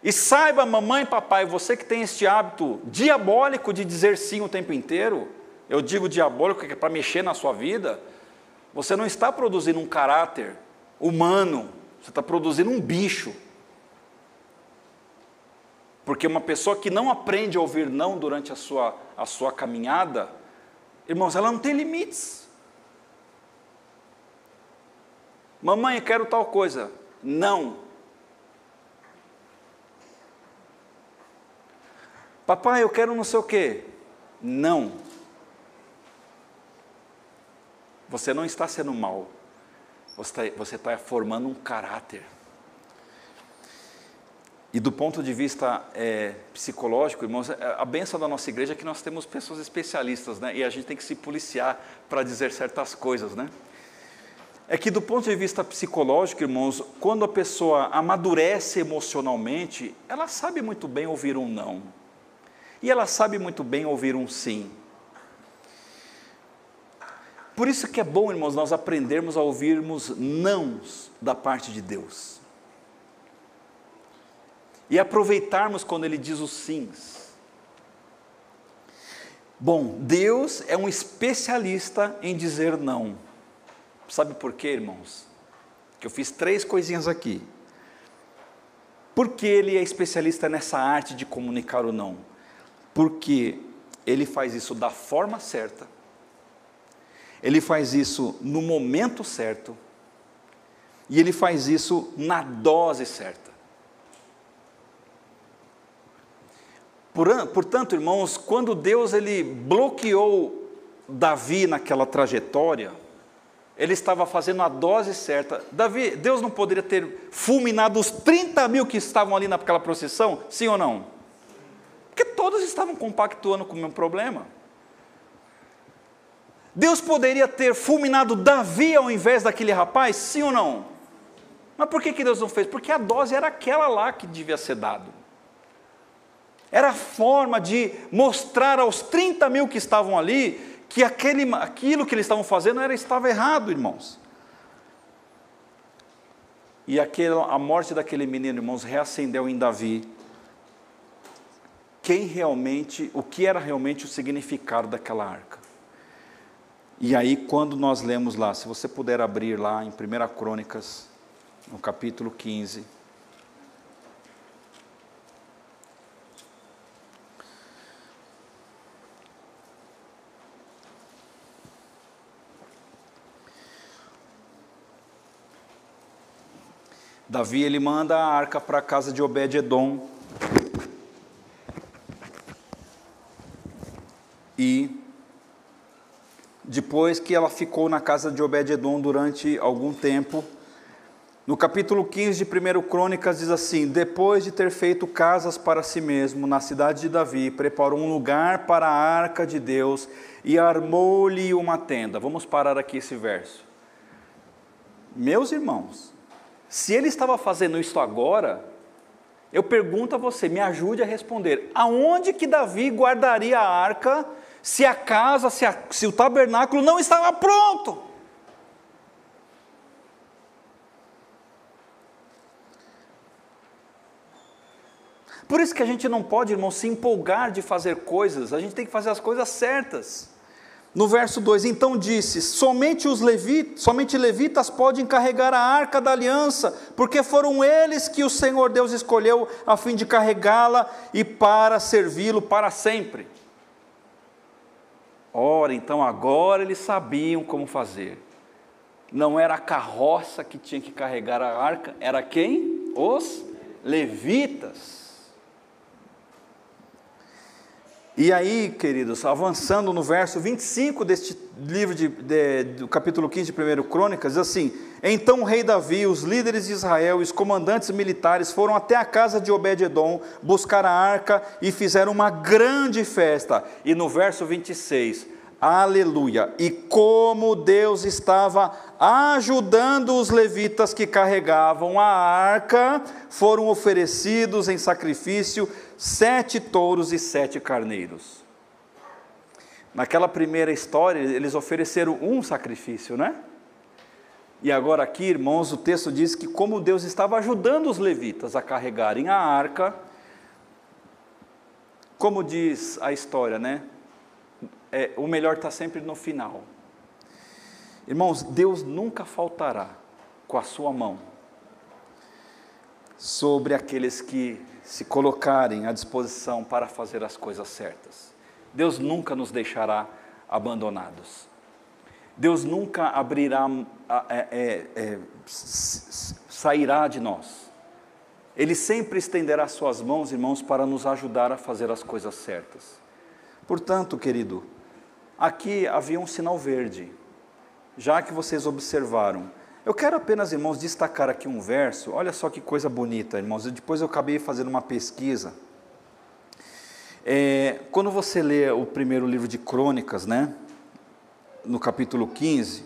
E saiba, mamãe e papai, você que tem este hábito diabólico de dizer sim o tempo inteiro, eu digo diabólico que é para mexer na sua vida, você não está produzindo um caráter humano, você está produzindo um bicho. Porque uma pessoa que não aprende a ouvir não durante a sua, a sua caminhada, irmãos, ela não tem limites. Mamãe, eu quero tal coisa. Não. Papai, eu quero não sei o quê. Não. Você não está sendo mal. Você está, você está formando um caráter. E do ponto de vista é, psicológico, irmãos, é, a benção da nossa igreja é que nós temos pessoas especialistas, né? E a gente tem que se policiar para dizer certas coisas, né? é que, do ponto de vista psicológico, irmãos, quando a pessoa amadurece emocionalmente, ela sabe muito bem ouvir um não. E ela sabe muito bem ouvir um sim. Por isso que é bom, irmãos, nós aprendermos a ouvirmos nãos da parte de Deus. E aproveitarmos quando Ele diz os sims. Bom, Deus é um especialista em dizer não. Sabe por quê, irmãos? Que eu fiz três coisinhas aqui. Porque ele é especialista nessa arte de comunicar o não? Porque ele faz isso da forma certa, ele faz isso no momento certo, e ele faz isso na dose certa. Portanto, irmãos, quando Deus ele bloqueou Davi naquela trajetória, ele estava fazendo a dose certa. Davi, Deus não poderia ter fulminado os 30 mil que estavam ali naquela procissão? Sim ou não? Porque todos estavam compactuando com o mesmo problema. Deus poderia ter fulminado Davi ao invés daquele rapaz? Sim ou não? Mas por que, que Deus não fez? Porque a dose era aquela lá que devia ser dado. Era a forma de mostrar aos 30 mil que estavam ali que aquele, aquilo que eles estavam fazendo era, estava errado, irmãos. E aquele, a morte daquele menino, irmãos, reacendeu em Davi quem realmente, o que era realmente o significado daquela arca. E aí, quando nós lemos lá, se você puder abrir lá em 1 Crônicas, no capítulo 15, Davi ele manda a arca para a casa de Obed-edom. E depois que ela ficou na casa de Obed-edom durante algum tempo, no capítulo 15 de 1 Crônicas diz assim: Depois de ter feito casas para si mesmo na cidade de Davi, preparou um lugar para a arca de Deus e armou-lhe uma tenda. Vamos parar aqui esse verso. Meus irmãos, se ele estava fazendo isso agora, eu pergunto a você, me ajude a responder: aonde que Davi guardaria a arca se a casa, se, a, se o tabernáculo não estava pronto? Por isso que a gente não pode, irmão, se empolgar de fazer coisas, a gente tem que fazer as coisas certas. No verso 2, então disse: somente os levitas, somente levitas podem carregar a arca da aliança, porque foram eles que o Senhor Deus escolheu a fim de carregá-la e para servi-lo para sempre. Ora, então agora eles sabiam como fazer. Não era a carroça que tinha que carregar a arca, era quem? Os levitas. E aí, queridos, avançando no verso 25 deste livro de, de, do capítulo 15 de 1 Crônicas, diz assim: Então o rei Davi, os líderes de Israel e os comandantes militares foram até a casa de Obed-Edom buscar a arca e fizeram uma grande festa. E no verso 26, Aleluia! E como Deus estava ajudando os levitas que carregavam a arca, foram oferecidos em sacrifício sete touros e sete carneiros. Naquela primeira história, eles ofereceram um sacrifício, né? E agora aqui, irmãos, o texto diz que como Deus estava ajudando os levitas a carregarem a arca, como diz a história, né? é, o melhor está sempre no final. Irmãos, Deus nunca faltará com a sua mão sobre aqueles que se colocarem à disposição para fazer as coisas certas. Deus nunca nos deixará abandonados. Deus nunca abrirá, é, é, é, sairá de nós. Ele sempre estenderá suas mãos, irmãos, para nos ajudar a fazer as coisas certas. Portanto, querido, aqui havia um sinal verde, já que vocês observaram. Eu quero apenas, irmãos, destacar aqui um verso, olha só que coisa bonita, irmãos. Depois eu acabei fazendo uma pesquisa. É, quando você lê o primeiro livro de Crônicas, né, no capítulo 15,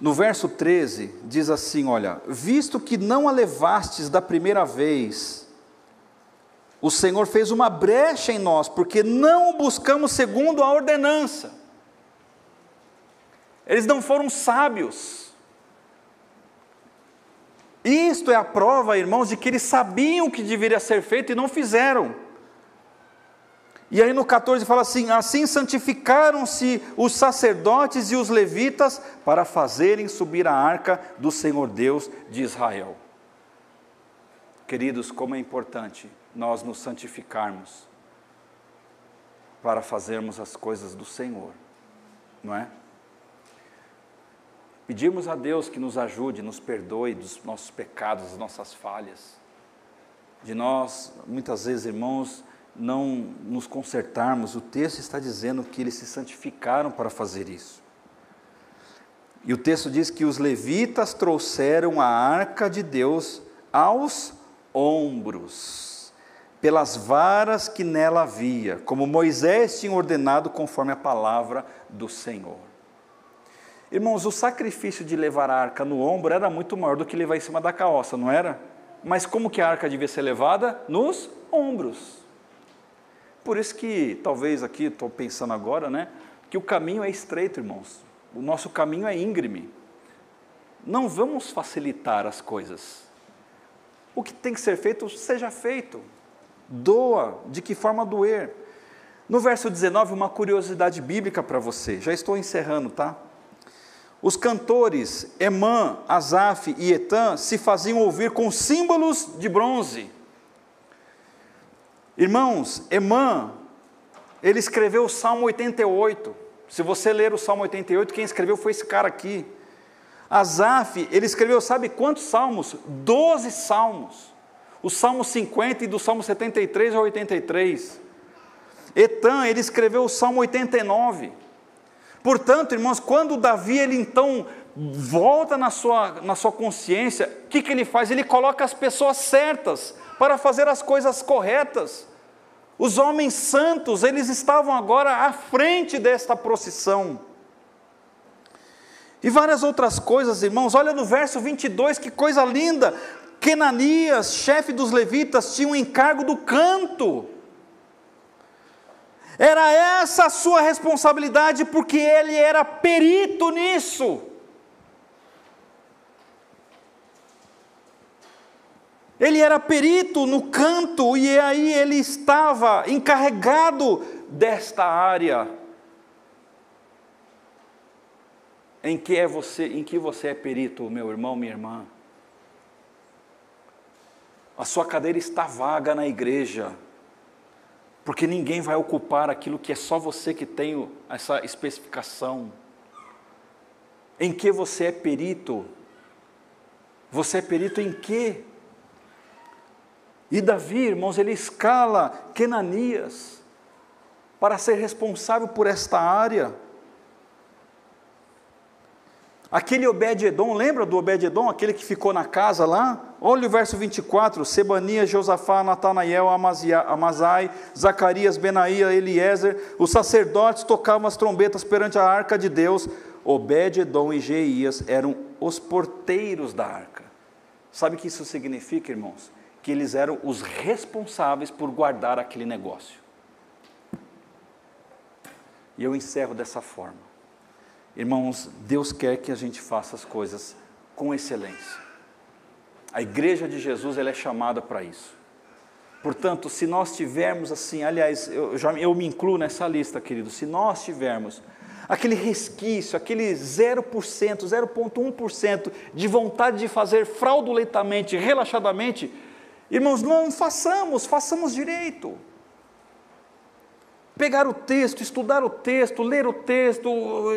no verso 13, diz assim: Olha, visto que não a levastes da primeira vez, o Senhor fez uma brecha em nós, porque não buscamos segundo a ordenança. Eles não foram sábios. Isto é a prova, irmãos, de que eles sabiam o que deveria ser feito e não fizeram. E aí no 14 fala assim: Assim santificaram-se os sacerdotes e os levitas para fazerem subir a arca do Senhor Deus de Israel. Queridos, como é importante nós nos santificarmos para fazermos as coisas do Senhor, não é? Pedimos a Deus que nos ajude, nos perdoe dos nossos pecados, das nossas falhas, de nós, muitas vezes, irmãos, não nos consertarmos. O texto está dizendo que eles se santificaram para fazer isso. E o texto diz que os levitas trouxeram a arca de Deus aos ombros pelas varas que nela havia, como Moisés tinha ordenado conforme a palavra do Senhor. Irmãos, o sacrifício de levar a arca no ombro era muito maior do que levar em cima da carroça, não era? Mas como que a arca devia ser levada? Nos ombros. Por isso que, talvez aqui, estou pensando agora, né? Que o caminho é estreito, irmãos. O nosso caminho é íngreme. Não vamos facilitar as coisas. O que tem que ser feito, seja feito doa, de que forma doer. No verso 19, uma curiosidade bíblica para você, já estou encerrando, tá? Os cantores Emã, Asaf e Etan se faziam ouvir com símbolos de bronze. Irmãos, Emã, ele escreveu o Salmo 88. Se você ler o Salmo 88, quem escreveu foi esse cara aqui. Asaf, ele escreveu, sabe quantos salmos? Doze salmos o Salmo 50 e do Salmo 73 ao 83. Etan, ele escreveu o Salmo 89. Portanto, irmãos, quando Davi, ele então volta na sua, na sua consciência, o que, que ele faz? Ele coloca as pessoas certas para fazer as coisas corretas. Os homens santos, eles estavam agora à frente desta procissão. E várias outras coisas, irmãos, olha no verso 22, que coisa linda. Kenanias, chefe dos levitas, tinha um encargo do canto. Era essa a sua responsabilidade, porque ele era perito nisso. Ele era perito no canto e aí ele estava encarregado desta área. Em que é você, em que você é perito, meu irmão, minha irmã? A sua cadeira está vaga na igreja, porque ninguém vai ocupar aquilo que é só você que tem essa especificação. Em que você é perito? Você é perito em quê? E Davi, irmãos, ele escala Kenanias para ser responsável por esta área. Aquele Obed-Edom, lembra do Obed-Edom, aquele que ficou na casa lá? Olha o verso 24, Sebania, Josafá, Natanael, Amazai, Zacarias, Benaía, Eliezer, os sacerdotes tocavam as trombetas perante a arca de Deus, Obed-Edom e Jeias eram os porteiros da arca. Sabe o que isso significa, irmãos? Que eles eram os responsáveis por guardar aquele negócio. E eu encerro dessa forma. Irmãos, Deus quer que a gente faça as coisas com excelência. A igreja de Jesus ela é chamada para isso. Portanto, se nós tivermos assim, aliás, eu, já, eu me incluo nessa lista, querido, se nós tivermos aquele resquício, aquele 0%, 0,1% de vontade de fazer fraudulentamente, relaxadamente, irmãos, não façamos, façamos direito pegar o texto, estudar o texto, ler o texto,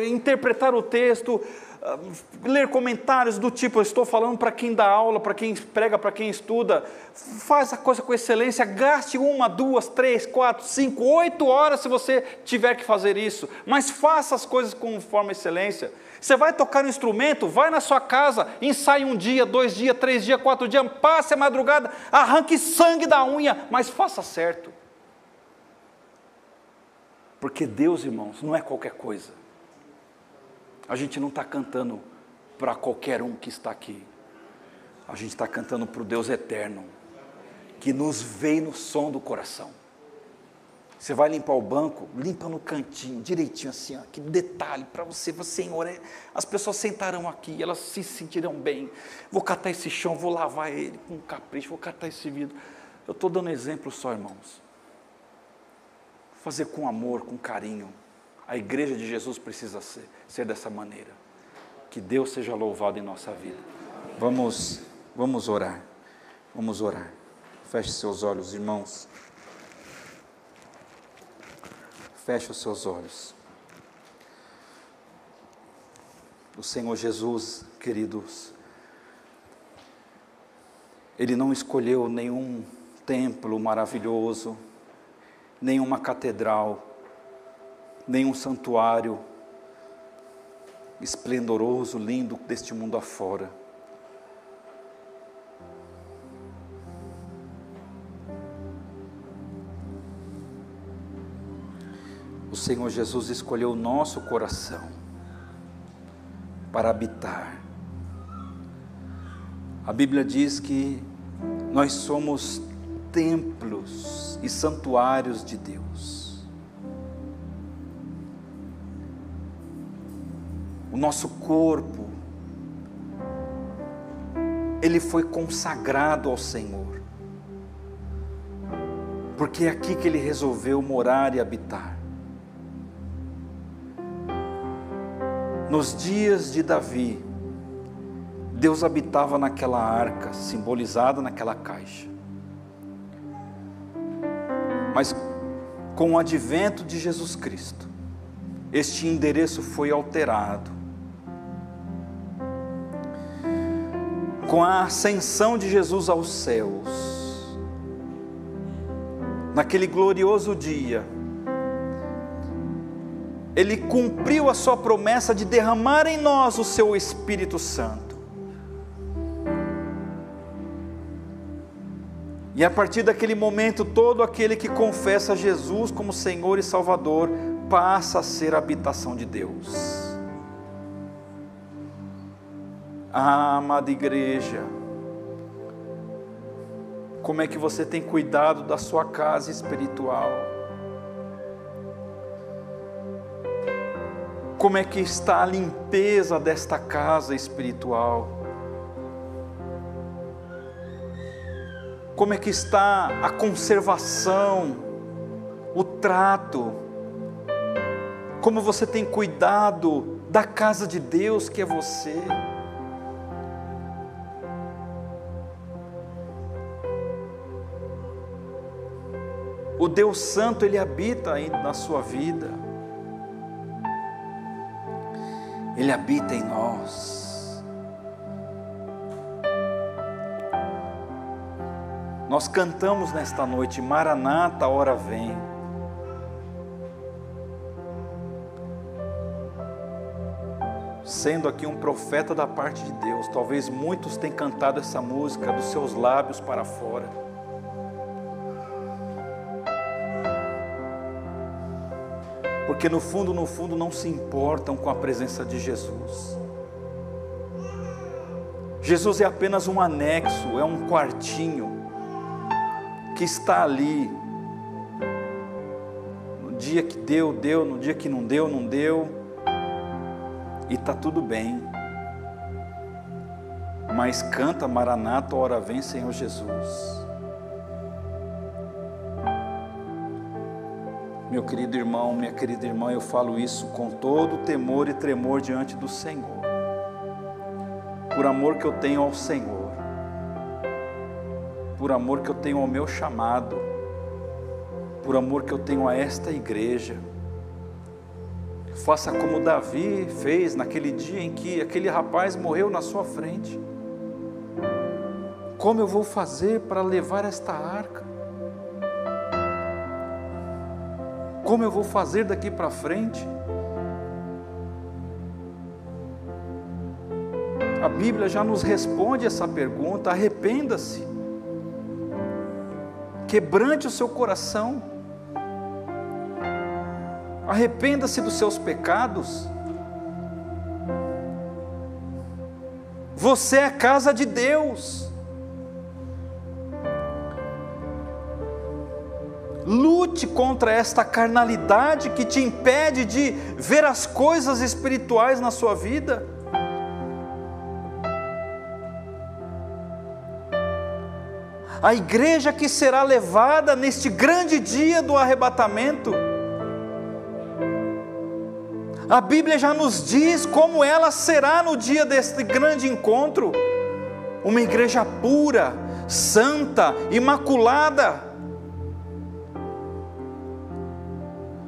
interpretar o texto, ah, ler comentários do tipo, estou falando para quem dá aula, para quem prega, para quem estuda, faz a coisa com excelência, gaste uma, duas, três, quatro, cinco, oito horas se você tiver que fazer isso, mas faça as coisas com forma excelência. Você vai tocar um instrumento, vai na sua casa, ensaie um dia, dois dias, três dias, quatro dias, passe a madrugada, arranque sangue da unha, mas faça certo. Porque Deus, irmãos, não é qualquer coisa. A gente não está cantando para qualquer um que está aqui. A gente está cantando para o Deus eterno, que nos veio no som do coração. Você vai limpar o banco, limpa no cantinho, direitinho assim, ó, que detalhe para você, Senhor, é, as pessoas sentarão aqui, elas se sentirão bem. Vou catar esse chão, vou lavar ele com capricho, vou catar esse vidro. Eu estou dando exemplo só, irmãos fazer com amor, com carinho. A igreja de Jesus precisa ser, ser dessa maneira. Que Deus seja louvado em nossa vida. Vamos, vamos orar. Vamos orar. Feche seus olhos, irmãos. Feche os seus olhos. O Senhor Jesus, queridos, Ele não escolheu nenhum templo maravilhoso, nenhuma catedral, nenhum santuário esplendoroso, lindo deste mundo afora. O Senhor Jesus escolheu o nosso coração para habitar. A Bíblia diz que nós somos templos e santuários de Deus. O nosso corpo, ele foi consagrado ao Senhor, porque é aqui que ele resolveu morar e habitar. Nos dias de Davi, Deus habitava naquela arca, simbolizada naquela caixa. Mas com o advento de Jesus Cristo, este endereço foi alterado. Com a ascensão de Jesus aos céus, naquele glorioso dia, Ele cumpriu a sua promessa de derramar em nós o seu Espírito Santo. E a partir daquele momento, todo aquele que confessa Jesus como Senhor e Salvador passa a ser a habitação de Deus. Ah, amada igreja, como é que você tem cuidado da sua casa espiritual? Como é que está a limpeza desta casa espiritual? Como é que está a conservação, o trato, como você tem cuidado da casa de Deus que é você. O Deus Santo, Ele habita ainda na sua vida. Ele habita em nós. Nós cantamos nesta noite, Maranata, hora vem. Sendo aqui um profeta da parte de Deus, talvez muitos tenham cantado essa música dos seus lábios para fora. porque no fundo, no fundo, não se importam com a presença de Jesus. Jesus é apenas um anexo, é um quartinho que está ali. No dia que deu, deu, no dia que não deu, não deu, e está tudo bem. Mas canta Maranata, hora vem Senhor Jesus. Meu querido irmão, minha querida irmã, eu falo isso com todo temor e tremor diante do Senhor, por amor que eu tenho ao Senhor, por amor que eu tenho ao meu chamado, por amor que eu tenho a esta igreja. Faça como Davi fez naquele dia em que aquele rapaz morreu na sua frente. Como eu vou fazer para levar esta arca? Como eu vou fazer daqui para frente? A Bíblia já nos responde essa pergunta: arrependa-se, quebrante o seu coração, arrependa-se dos seus pecados. Você é a casa de Deus. Lute contra esta carnalidade que te impede de ver as coisas espirituais na sua vida. A igreja que será levada neste grande dia do arrebatamento. A Bíblia já nos diz como ela será no dia deste grande encontro. Uma igreja pura, santa, imaculada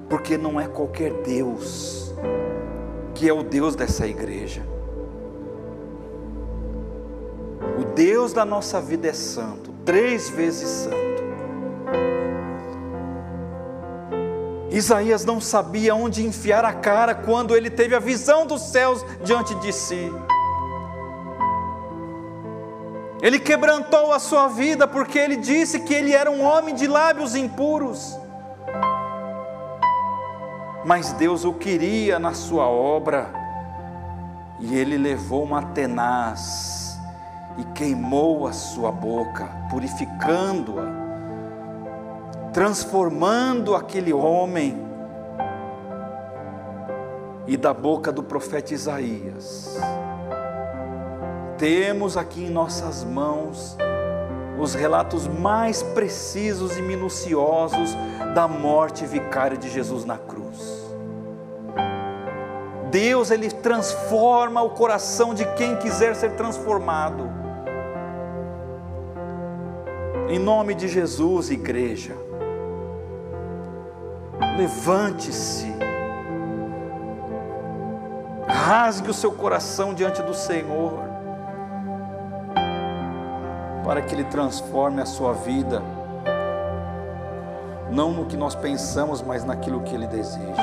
porque não é qualquer Deus que é o Deus dessa igreja. O Deus da nossa vida é santo, três vezes santo. Isaías não sabia onde enfiar a cara quando ele teve a visão dos céus diante de si. Ele quebrantou a sua vida porque ele disse que ele era um homem de lábios impuros mas Deus o queria na sua obra, e ele levou uma tenaz e queimou a sua boca, purificando-a, transformando aquele homem. E da boca do profeta Isaías, temos aqui em nossas mãos os relatos mais precisos e minuciosos da morte vicária de Jesus na cruz. Deus ele transforma o coração de quem quiser ser transformado. Em nome de Jesus, igreja, levante-se, rasgue o seu coração diante do Senhor, para que Ele transforme a sua vida, não no que nós pensamos, mas naquilo que Ele deseja.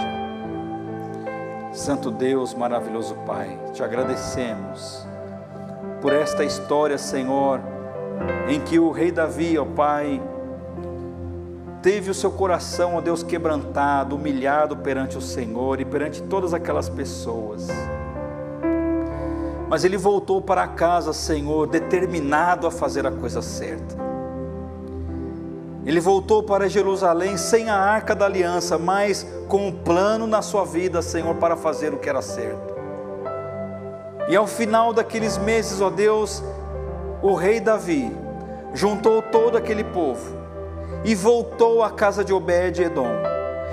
Santo Deus, maravilhoso Pai, te agradecemos por esta história, Senhor, em que o rei Davi, ó Pai, teve o seu coração, ó Deus, quebrantado, humilhado perante o Senhor e perante todas aquelas pessoas. Mas ele voltou para casa, Senhor, determinado a fazer a coisa certa. Ele voltou para Jerusalém sem a arca da aliança, mas com um plano na sua vida, Senhor, para fazer o que era certo. E ao final daqueles meses, ó Deus, o rei Davi juntou todo aquele povo e voltou à casa de Obed-Edom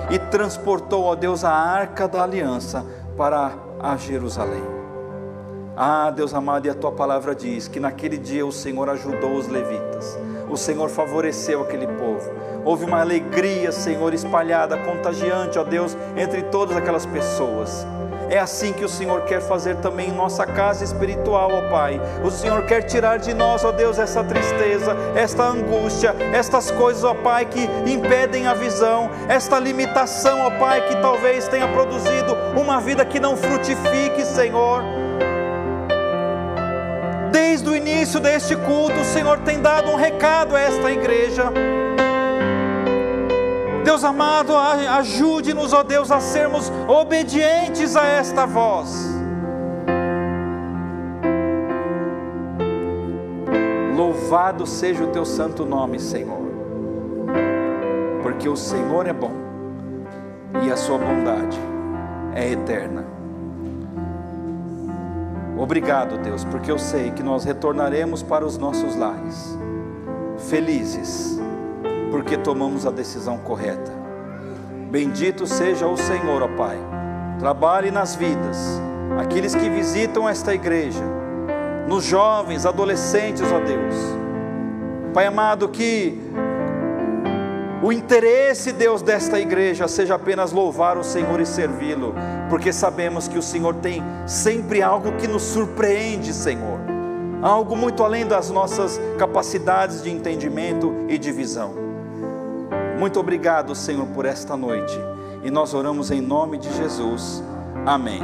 e transportou, ó Deus, a arca da aliança para a Jerusalém. Ah, Deus amado, e a tua palavra diz que naquele dia o Senhor ajudou os levitas, o Senhor favoreceu aquele povo. Houve uma alegria, Senhor, espalhada, contagiante, ó Deus, entre todas aquelas pessoas. É assim que o Senhor quer fazer também em nossa casa espiritual, ó Pai. O Senhor quer tirar de nós, ó Deus, essa tristeza, esta angústia, estas coisas, ó Pai, que impedem a visão, esta limitação, ó Pai, que talvez tenha produzido uma vida que não frutifique, Senhor. Desde o início deste culto, o Senhor tem dado um recado a esta igreja. Deus amado, ajude-nos, ó Deus, a sermos obedientes a esta voz. Louvado seja o teu santo nome, Senhor, porque o Senhor é bom e a sua bondade é eterna. Obrigado, Deus, porque eu sei que nós retornaremos para os nossos lares, felizes porque tomamos a decisão correta. Bendito seja o Senhor, ó Pai. Trabalhe nas vidas, aqueles que visitam esta igreja, nos jovens, adolescentes, ó Deus. Pai amado, que o interesse, Deus, desta igreja seja apenas louvar o Senhor e servi-lo, porque sabemos que o Senhor tem sempre algo que nos surpreende, Senhor, algo muito além das nossas capacidades de entendimento e de visão. Muito obrigado, Senhor, por esta noite. E nós oramos em nome de Jesus. Amém.